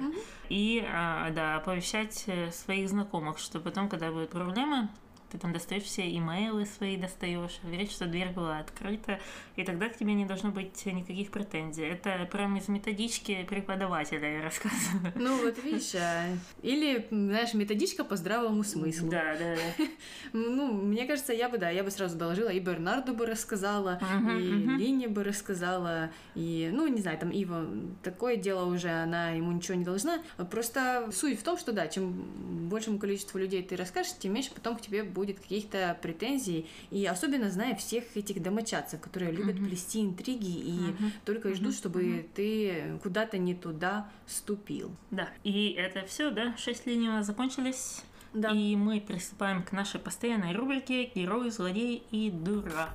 И, а, да, оповещать э, своих знакомых, что потом, когда будет проблема, ты там достаешь все имейлы свои, достаешь, верить, что дверь была открыта, и тогда к тебе не должно быть никаких претензий. Это прям из методички преподавателя я рассказываю. Ну вот видишь, а... или, знаешь, методичка по здравому смыслу. Да, да, да. Ну, мне кажется, я бы, да, я бы сразу доложила, и Бернарду бы рассказала, и мгм. Лине бы рассказала, и, ну, не знаю, там Ива, такое дело уже, она ему ничего не должна. Просто суть в том, что, да, чем большему количеству людей ты расскажешь, тем меньше потом к тебе будет каких-то претензий, и особенно зная всех этих домочадцев, которые любят Мгм. плести интриги и Мгм. только и ждут, чтобы ты куда-то не туда ступил. Да, и это все, да, шесть линий у нас закончились. Да. И мы приступаем к нашей постоянной рубрике «Герой, злодей и дурак».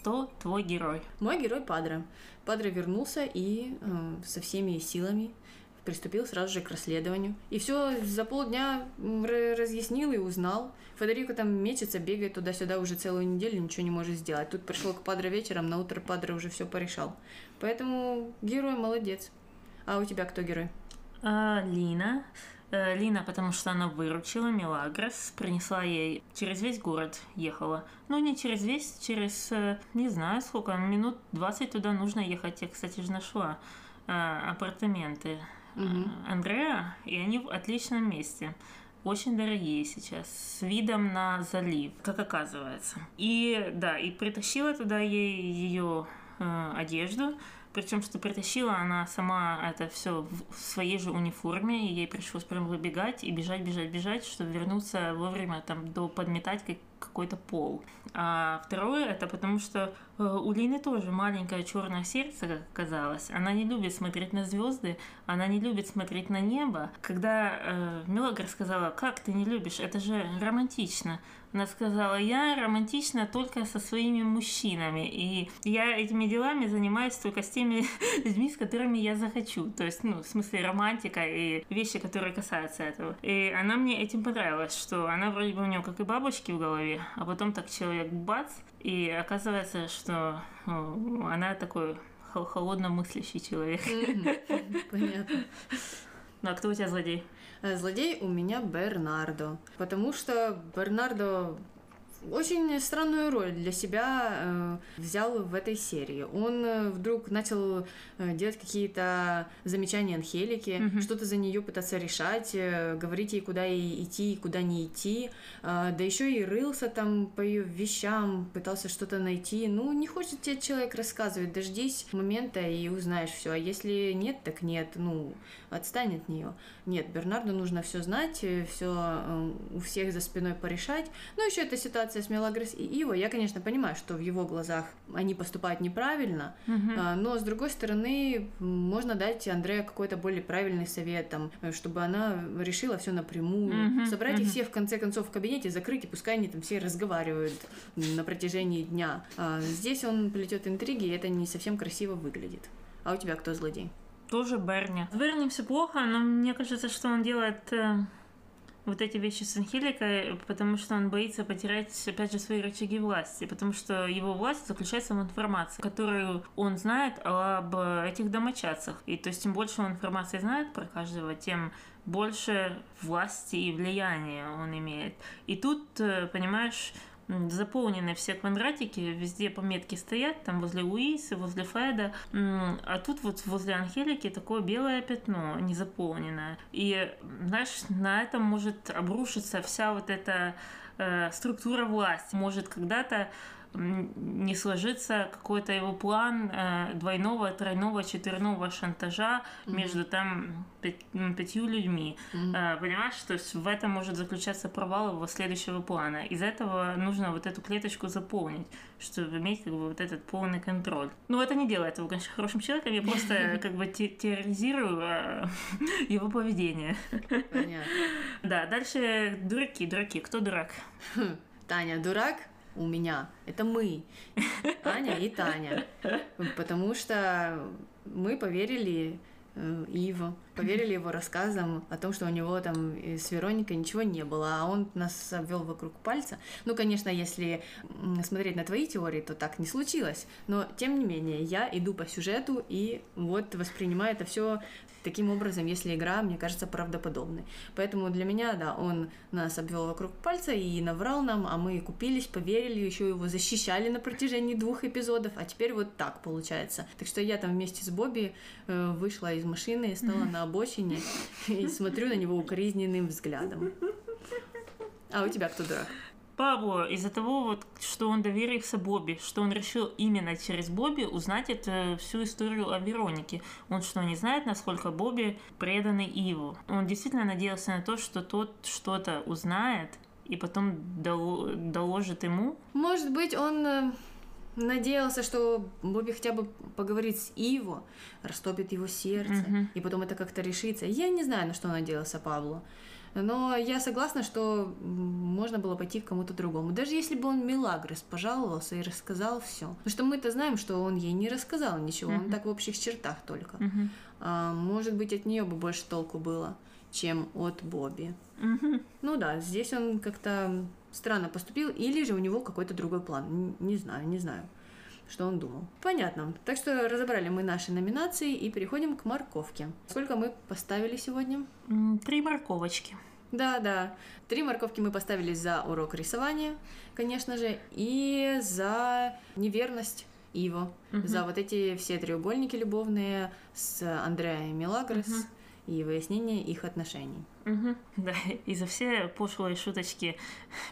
Кто твой герой? Мой герой Падре. Падре вернулся и э, со всеми силами приступил сразу же к расследованию. И все за полдня разъяснил и узнал. Федерико там мечется, бегает туда-сюда уже целую неделю, ничего не может сделать. Тут пришел к Падре вечером, на утро Падре уже все порешал. Поэтому герой молодец. А у тебя кто герой? А, Лина. Э, Лина, потому что она выручила Мелагрос, принесла ей через весь город ехала. Ну, не через весь, через, э, не знаю сколько, минут 20 туда нужно ехать. Я, кстати же, нашла э, апартаменты э, Андреа, и они в отличном месте. Очень дорогие сейчас, с видом на залив, как оказывается. И да, и притащила туда ей ее одежду, причем, что притащила она сама это все в своей же униформе, и ей пришлось прям выбегать и бежать, бежать, бежать, чтобы вернуться вовремя там до подметать какой-то пол. А второе это потому, что э, у Лины тоже маленькое черное сердце, как оказалось. Она не любит смотреть на звезды, она не любит смотреть на небо. Когда э, Мелагр сказала, как ты не любишь, это же романтично. Она сказала, я романтична только со своими мужчинами, и я этими делами занимаюсь только с теми людьми, с которыми я захочу. То есть, ну, в смысле романтика и вещи, которые касаются этого. И она мне этим понравилась, что она вроде бы у нее как и бабочки в голове, а потом так человек бац, и оказывается, что ну, она такой хол- холодно мыслящий человек. Понятно. Ну, а кто у тебя злодей? Э, Злодей у меня Бернардо, потому что Бернардо очень странную роль для себя э, взял в этой серии. Он э, вдруг начал э, делать какие-то замечания Анхелике, Мгм. что-то за нее пытаться решать, э, говорить ей, куда ей идти и куда не идти. А, да еще и рылся там по ее вещам, пытался что-то найти. Ну, не хочет тебе человек рассказывать, дождись момента и узнаешь все. А если нет, так нет, ну, отстань от нее. Нет, Бернарду нужно все знать, все у всех за спиной порешать. Ну, еще эта ситуация с Мелагрос и Иво. Я, конечно, понимаю, что в его глазах они поступают неправильно, а, но, с другой стороны, можно дать Андрею какой-то более правильный совет, там, чтобы она решила все напрямую, Мгм, собрать их мгм. всех в конце концов в кабинете, закрыть, и пускай они там все разговаривают на протяжении дня. А, Здесь он плетет интриги, и это не совсем красиво выглядит. А у тебя кто злодей? Тоже Берни. С Берни все плохо, но мне кажется, что он делает э, вот эти вещи с Анхеликой, потому что он боится потерять, опять же, свои рычаги власти, потому что его власть заключается в информации, которую он знает об этих домочадцах. И то есть, чем больше он информации знает про каждого, тем больше власти и влияния он имеет. И тут, э, понимаешь, заполнены все квадратики, везде пометки стоят, там возле Луисы, возле Феда, а тут вот возле Анхелики такое белое пятно, незаполненное. И, знаешь, на этом может обрушиться вся вот эта э, структура власти. Может когда-то не сложится какой-то его план э, двойного, тройного, четверного шантажа между там пять- пятью людьми. Э, Понимаешь, то есть в этом может заключаться провал его следующего плана. Из этого нужно вот эту клеточку заполнить, чтобы иметь как бы вот этот полный контроль. Ну, это не делает его, конечно, хорошим человеком, я просто как бы те- теоризирую э, его поведение. Понятно. Да, дальше дураки, дураки. Кто дурак? Таня дурак у меня. Это мы. Аня и Таня. Потому что мы поверили э, Иву, поверили его рассказам о том, что у него там с Вероникой ничего не было, а он нас обвел вокруг пальца. Ну, конечно, если смотреть на твои теории, то так не случилось. Но, тем не менее, я иду по сюжету и вот воспринимаю это все таким образом, если игра, мне кажется, правдоподобной. Поэтому для меня, да, он нас обвел вокруг пальца и наврал нам, а мы купились, поверили, еще его защищали на протяжении двух эпизодов, а теперь вот так получается. Так что я там вместе с Бобби э, вышла из машины, стала на обочине и смотрю на него укоризненным взглядом. А у тебя кто дурак? Пабло из-за того, вот, что он доверился Бобби, что он решил именно через Бобби узнать это, всю историю о Веронике. Он что, не знает, насколько Бобби преданный Иву? Он действительно надеялся на то, что тот что-то узнает и потом доложит ему? Может быть, он э, надеялся, что Бобби хотя бы поговорит с Иво, растопит его сердце, угу. и потом это как-то решится. Я не знаю, на что надеялся Пабло. Но я согласна, что можно было пойти к кому-то другому. Даже если бы он Милагрос пожаловался и рассказал все. Потому что мы-то знаем, что он ей не рассказал ничего, uh-huh. он так в общих чертах только. Uh-huh. А, может быть, от нее бы больше толку было, чем от Бобби. Uh-huh. Ну да, здесь он как-то странно поступил, или же у него какой-то другой план. Не знаю, не знаю что он думал. Понятно. Так что разобрали мы наши номинации и переходим к морковке. Сколько мы поставили сегодня? Три морковочки. Да, да. Три морковки мы поставили за урок рисования, конечно же, и за неверность Иво, угу. за вот эти все треугольники любовные с Андреа и Мелагрос. Угу и выяснение их отношений. Угу, да, и за все пошлые шуточки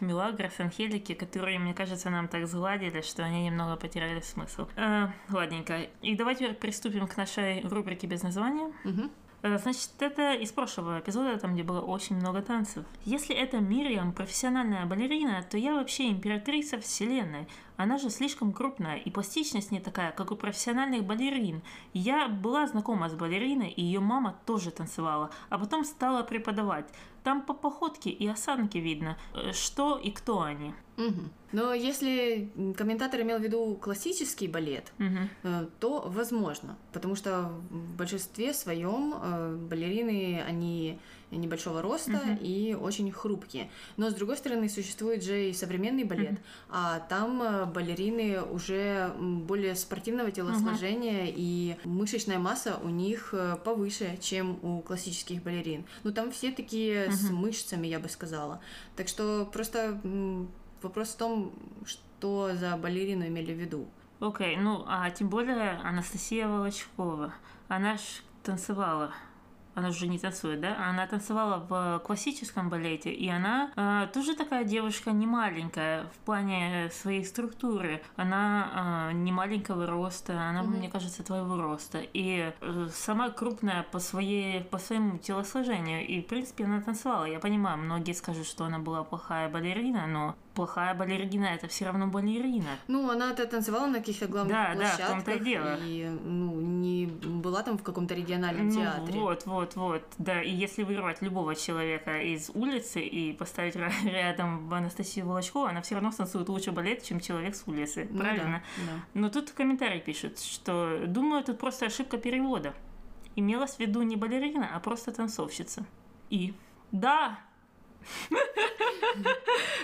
Милагрос, Анхелики, которые, мне кажется, нам так сгладили, что они немного потеряли смысл. А, ладненько. И давайте приступим к нашей рубрике без названия. Угу. Значит, это из прошлого эпизода, там, где было очень много танцев. Если это Мириам профессиональная балерина, то я вообще императрица вселенной. Она же слишком крупная, и пластичность не такая, как у профессиональных балерин. Я была знакома с балериной, и ее мама тоже танцевала, а потом стала преподавать. Там по походке и осанке видно, э, что и кто они. Угу. Но если комментатор имел в виду классический балет, угу. то возможно, потому что в большинстве своем э, балерины, они небольшого роста uh-huh. и очень хрупкие. Но с другой стороны, существует же и современный балет, uh-huh. а там э, балерины уже более спортивного телосложения, uh-huh. и мышечная масса у них э, повыше, чем у классических балерин. Ну там все такие uh-huh. с мышцами, я бы сказала. Так что просто вопрос в том, что за балерину имели в виду. Окей, okay, ну а тем более Анастасия Волочкова, она ж танцевала она уже не танцует, да? Она танцевала в классическом балете, и она э, тоже такая девушка не маленькая в плане своей структуры. Она э, не маленького роста, она, угу. мне кажется, твоего роста. И э, сама крупная по, своей, по своему телосложению. И, в принципе, она танцевала. Я понимаю, многие скажут, что она была плохая балерина, но плохая балерина, это все равно балерина. Ну, она-то танцевала на каких-то главных да, площадках. Да, в том-то и дело. И, ну, не была там в каком-то региональном ну, театре. Вот, вот, вот. Да, и если вырвать любого человека из улицы и поставить рядом Анастасию Волочкову, она все равно станцует лучше балет, чем человек с улицы. Ну, правильно? Да, да. Но тут в комментарии пишут, что думаю, тут просто ошибка перевода. Имелась в виду не балерина, а просто танцовщица. И да,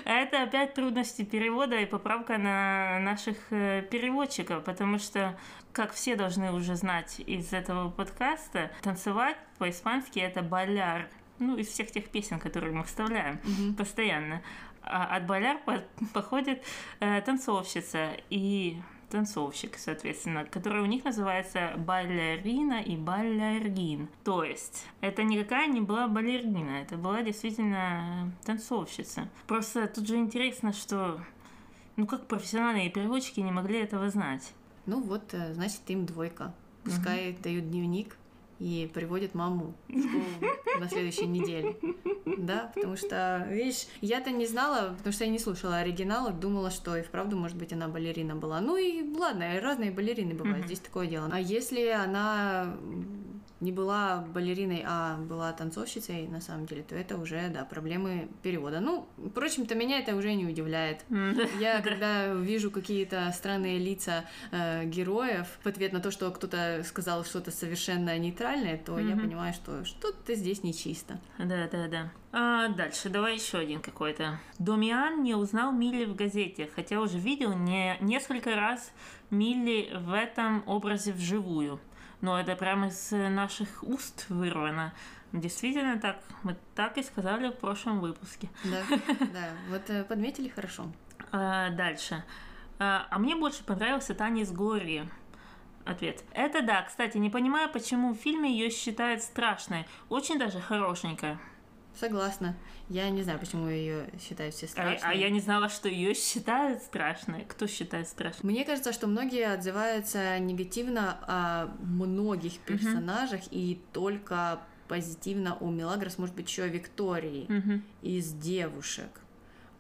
это опять трудности перевода и поправка на наших э, переводчиков, потому что, как все должны уже знать из этого подкаста, танцевать по-испански это баляр. Ну, из всех тех песен, которые мы вставляем mm-hmm. постоянно. А от баляр походит э, танцовщица. И танцовщик, соответственно, который у них называется балерина и балерин. То есть это никакая не была балерина, это была действительно танцовщица. Просто тут же интересно, что ну как профессиональные переводчики не могли этого знать? Ну вот, э, значит, им двойка. Пускай угу. дают дневник, и приводит маму в школу на следующей неделе. Да, потому что, видишь, я-то не знала, потому что я не слушала оригинала, думала, что и вправду, может быть, она балерина была. Ну и ладно, разные балерины бывают, здесь такое дело. А если она не была балериной, а была танцовщицей, на самом деле, то это уже, да, проблемы перевода. Ну, впрочем-то, меня это уже не удивляет. Я, когда вижу какие-то странные лица э, героев в ответ на то, что кто-то сказал что-то совершенно нейтральное, то я понимаю, что что-то здесь нечисто. Да, да, да. А дальше, давай еще один какой-то. Домиан не узнал Милли в газете, хотя уже видел не, несколько раз Милли в этом образе вживую. Но это прямо из наших уст вырвано. Действительно так. Мы так и сказали в прошлом выпуске. Да, да. Вот э, подметили хорошо. А, дальше. А, а мне больше понравился танец Глории. Ответ. Это да. Кстати, не понимаю, почему в фильме ее считают страшной. Очень даже хорошенькая. Согласна. Я не знаю, почему ее считают все страшной. А, а я не знала, что ее считают страшной. Кто считает страшной? Мне кажется, что многие отзываются негативно о многих персонажах mm-hmm. и только позитивно у Мелагрос, может быть, еще Виктории mm-hmm. из девушек.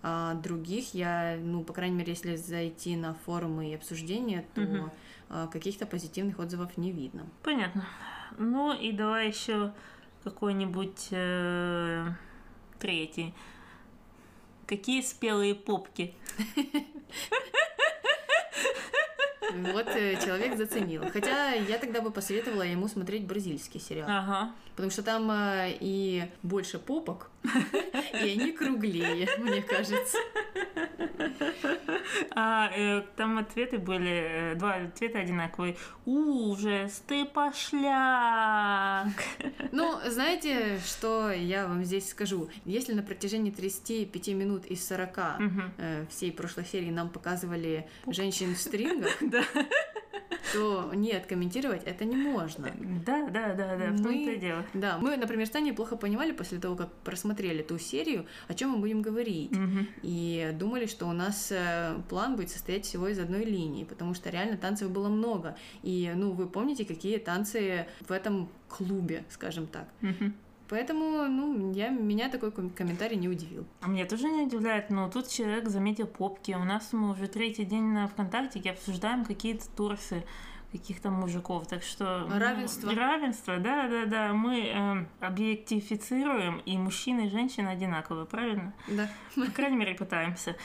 А других я, ну, по крайней мере, если зайти на форумы и обсуждения, то mm-hmm. каких-то позитивных отзывов не видно. Понятно. Ну и давай еще какой-нибудь э, третий. Какие спелые попки? Вот э, человек заценил. Хотя я тогда бы посоветовала ему смотреть бразильский сериал. Ага. Потому что там э, и больше попок, и они круглее, мне кажется. А э, там ответы были, э, два ответа одинаковые. Ужас, ты пошляк! Ну, знаете, что я вам здесь скажу? Если на протяжении 35 минут из 40 э, всей прошлой серии нам показывали женщин в стрингах, то нет, комментировать это не можно. Да, да, да, да, в том-то и дело. Да, мы, например, с Таней плохо понимали после того, как просмотрели ту серию, о чем мы будем говорить. Угу. И думали, что у нас э, план будет состоять всего из одной линии, потому что реально танцев было много. И, ну, вы помните, какие танцы в этом клубе, скажем так. Угу. Поэтому, ну, я, меня такой комментарий не удивил. А меня тоже не удивляет, но тут человек заметил попки. У нас мы уже третий день на ВКонтакте обсуждаем какие-то торсы каких-то мужиков. Так что... Равенство. Равенство, да, да, да. Мы э, объектифицируем, и мужчины и женщины одинаковые, правильно? Да. По крайней мере, пытаемся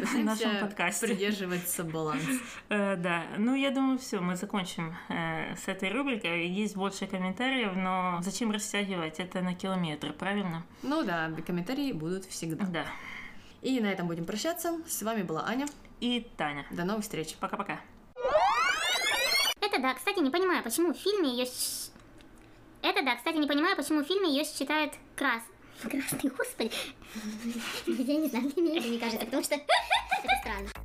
в нашем подкасте. придерживаться баланс. Э, да. Ну, я думаю, все, мы закончим э, с этой рубрикой. Есть больше комментариев, но зачем растягивать это на километр, правильно? Ну да, комментарии будут всегда. Да. И на этом будем прощаться. С вами была Аня. И Таня. До новых встреч. Пока-пока. Это да, кстати, не понимаю, почему в фильме ее... Это да, кстати, не понимаю, почему в фильме ее считают крас... Красный, господи. Я не знаю, мне это не кажется, потому что...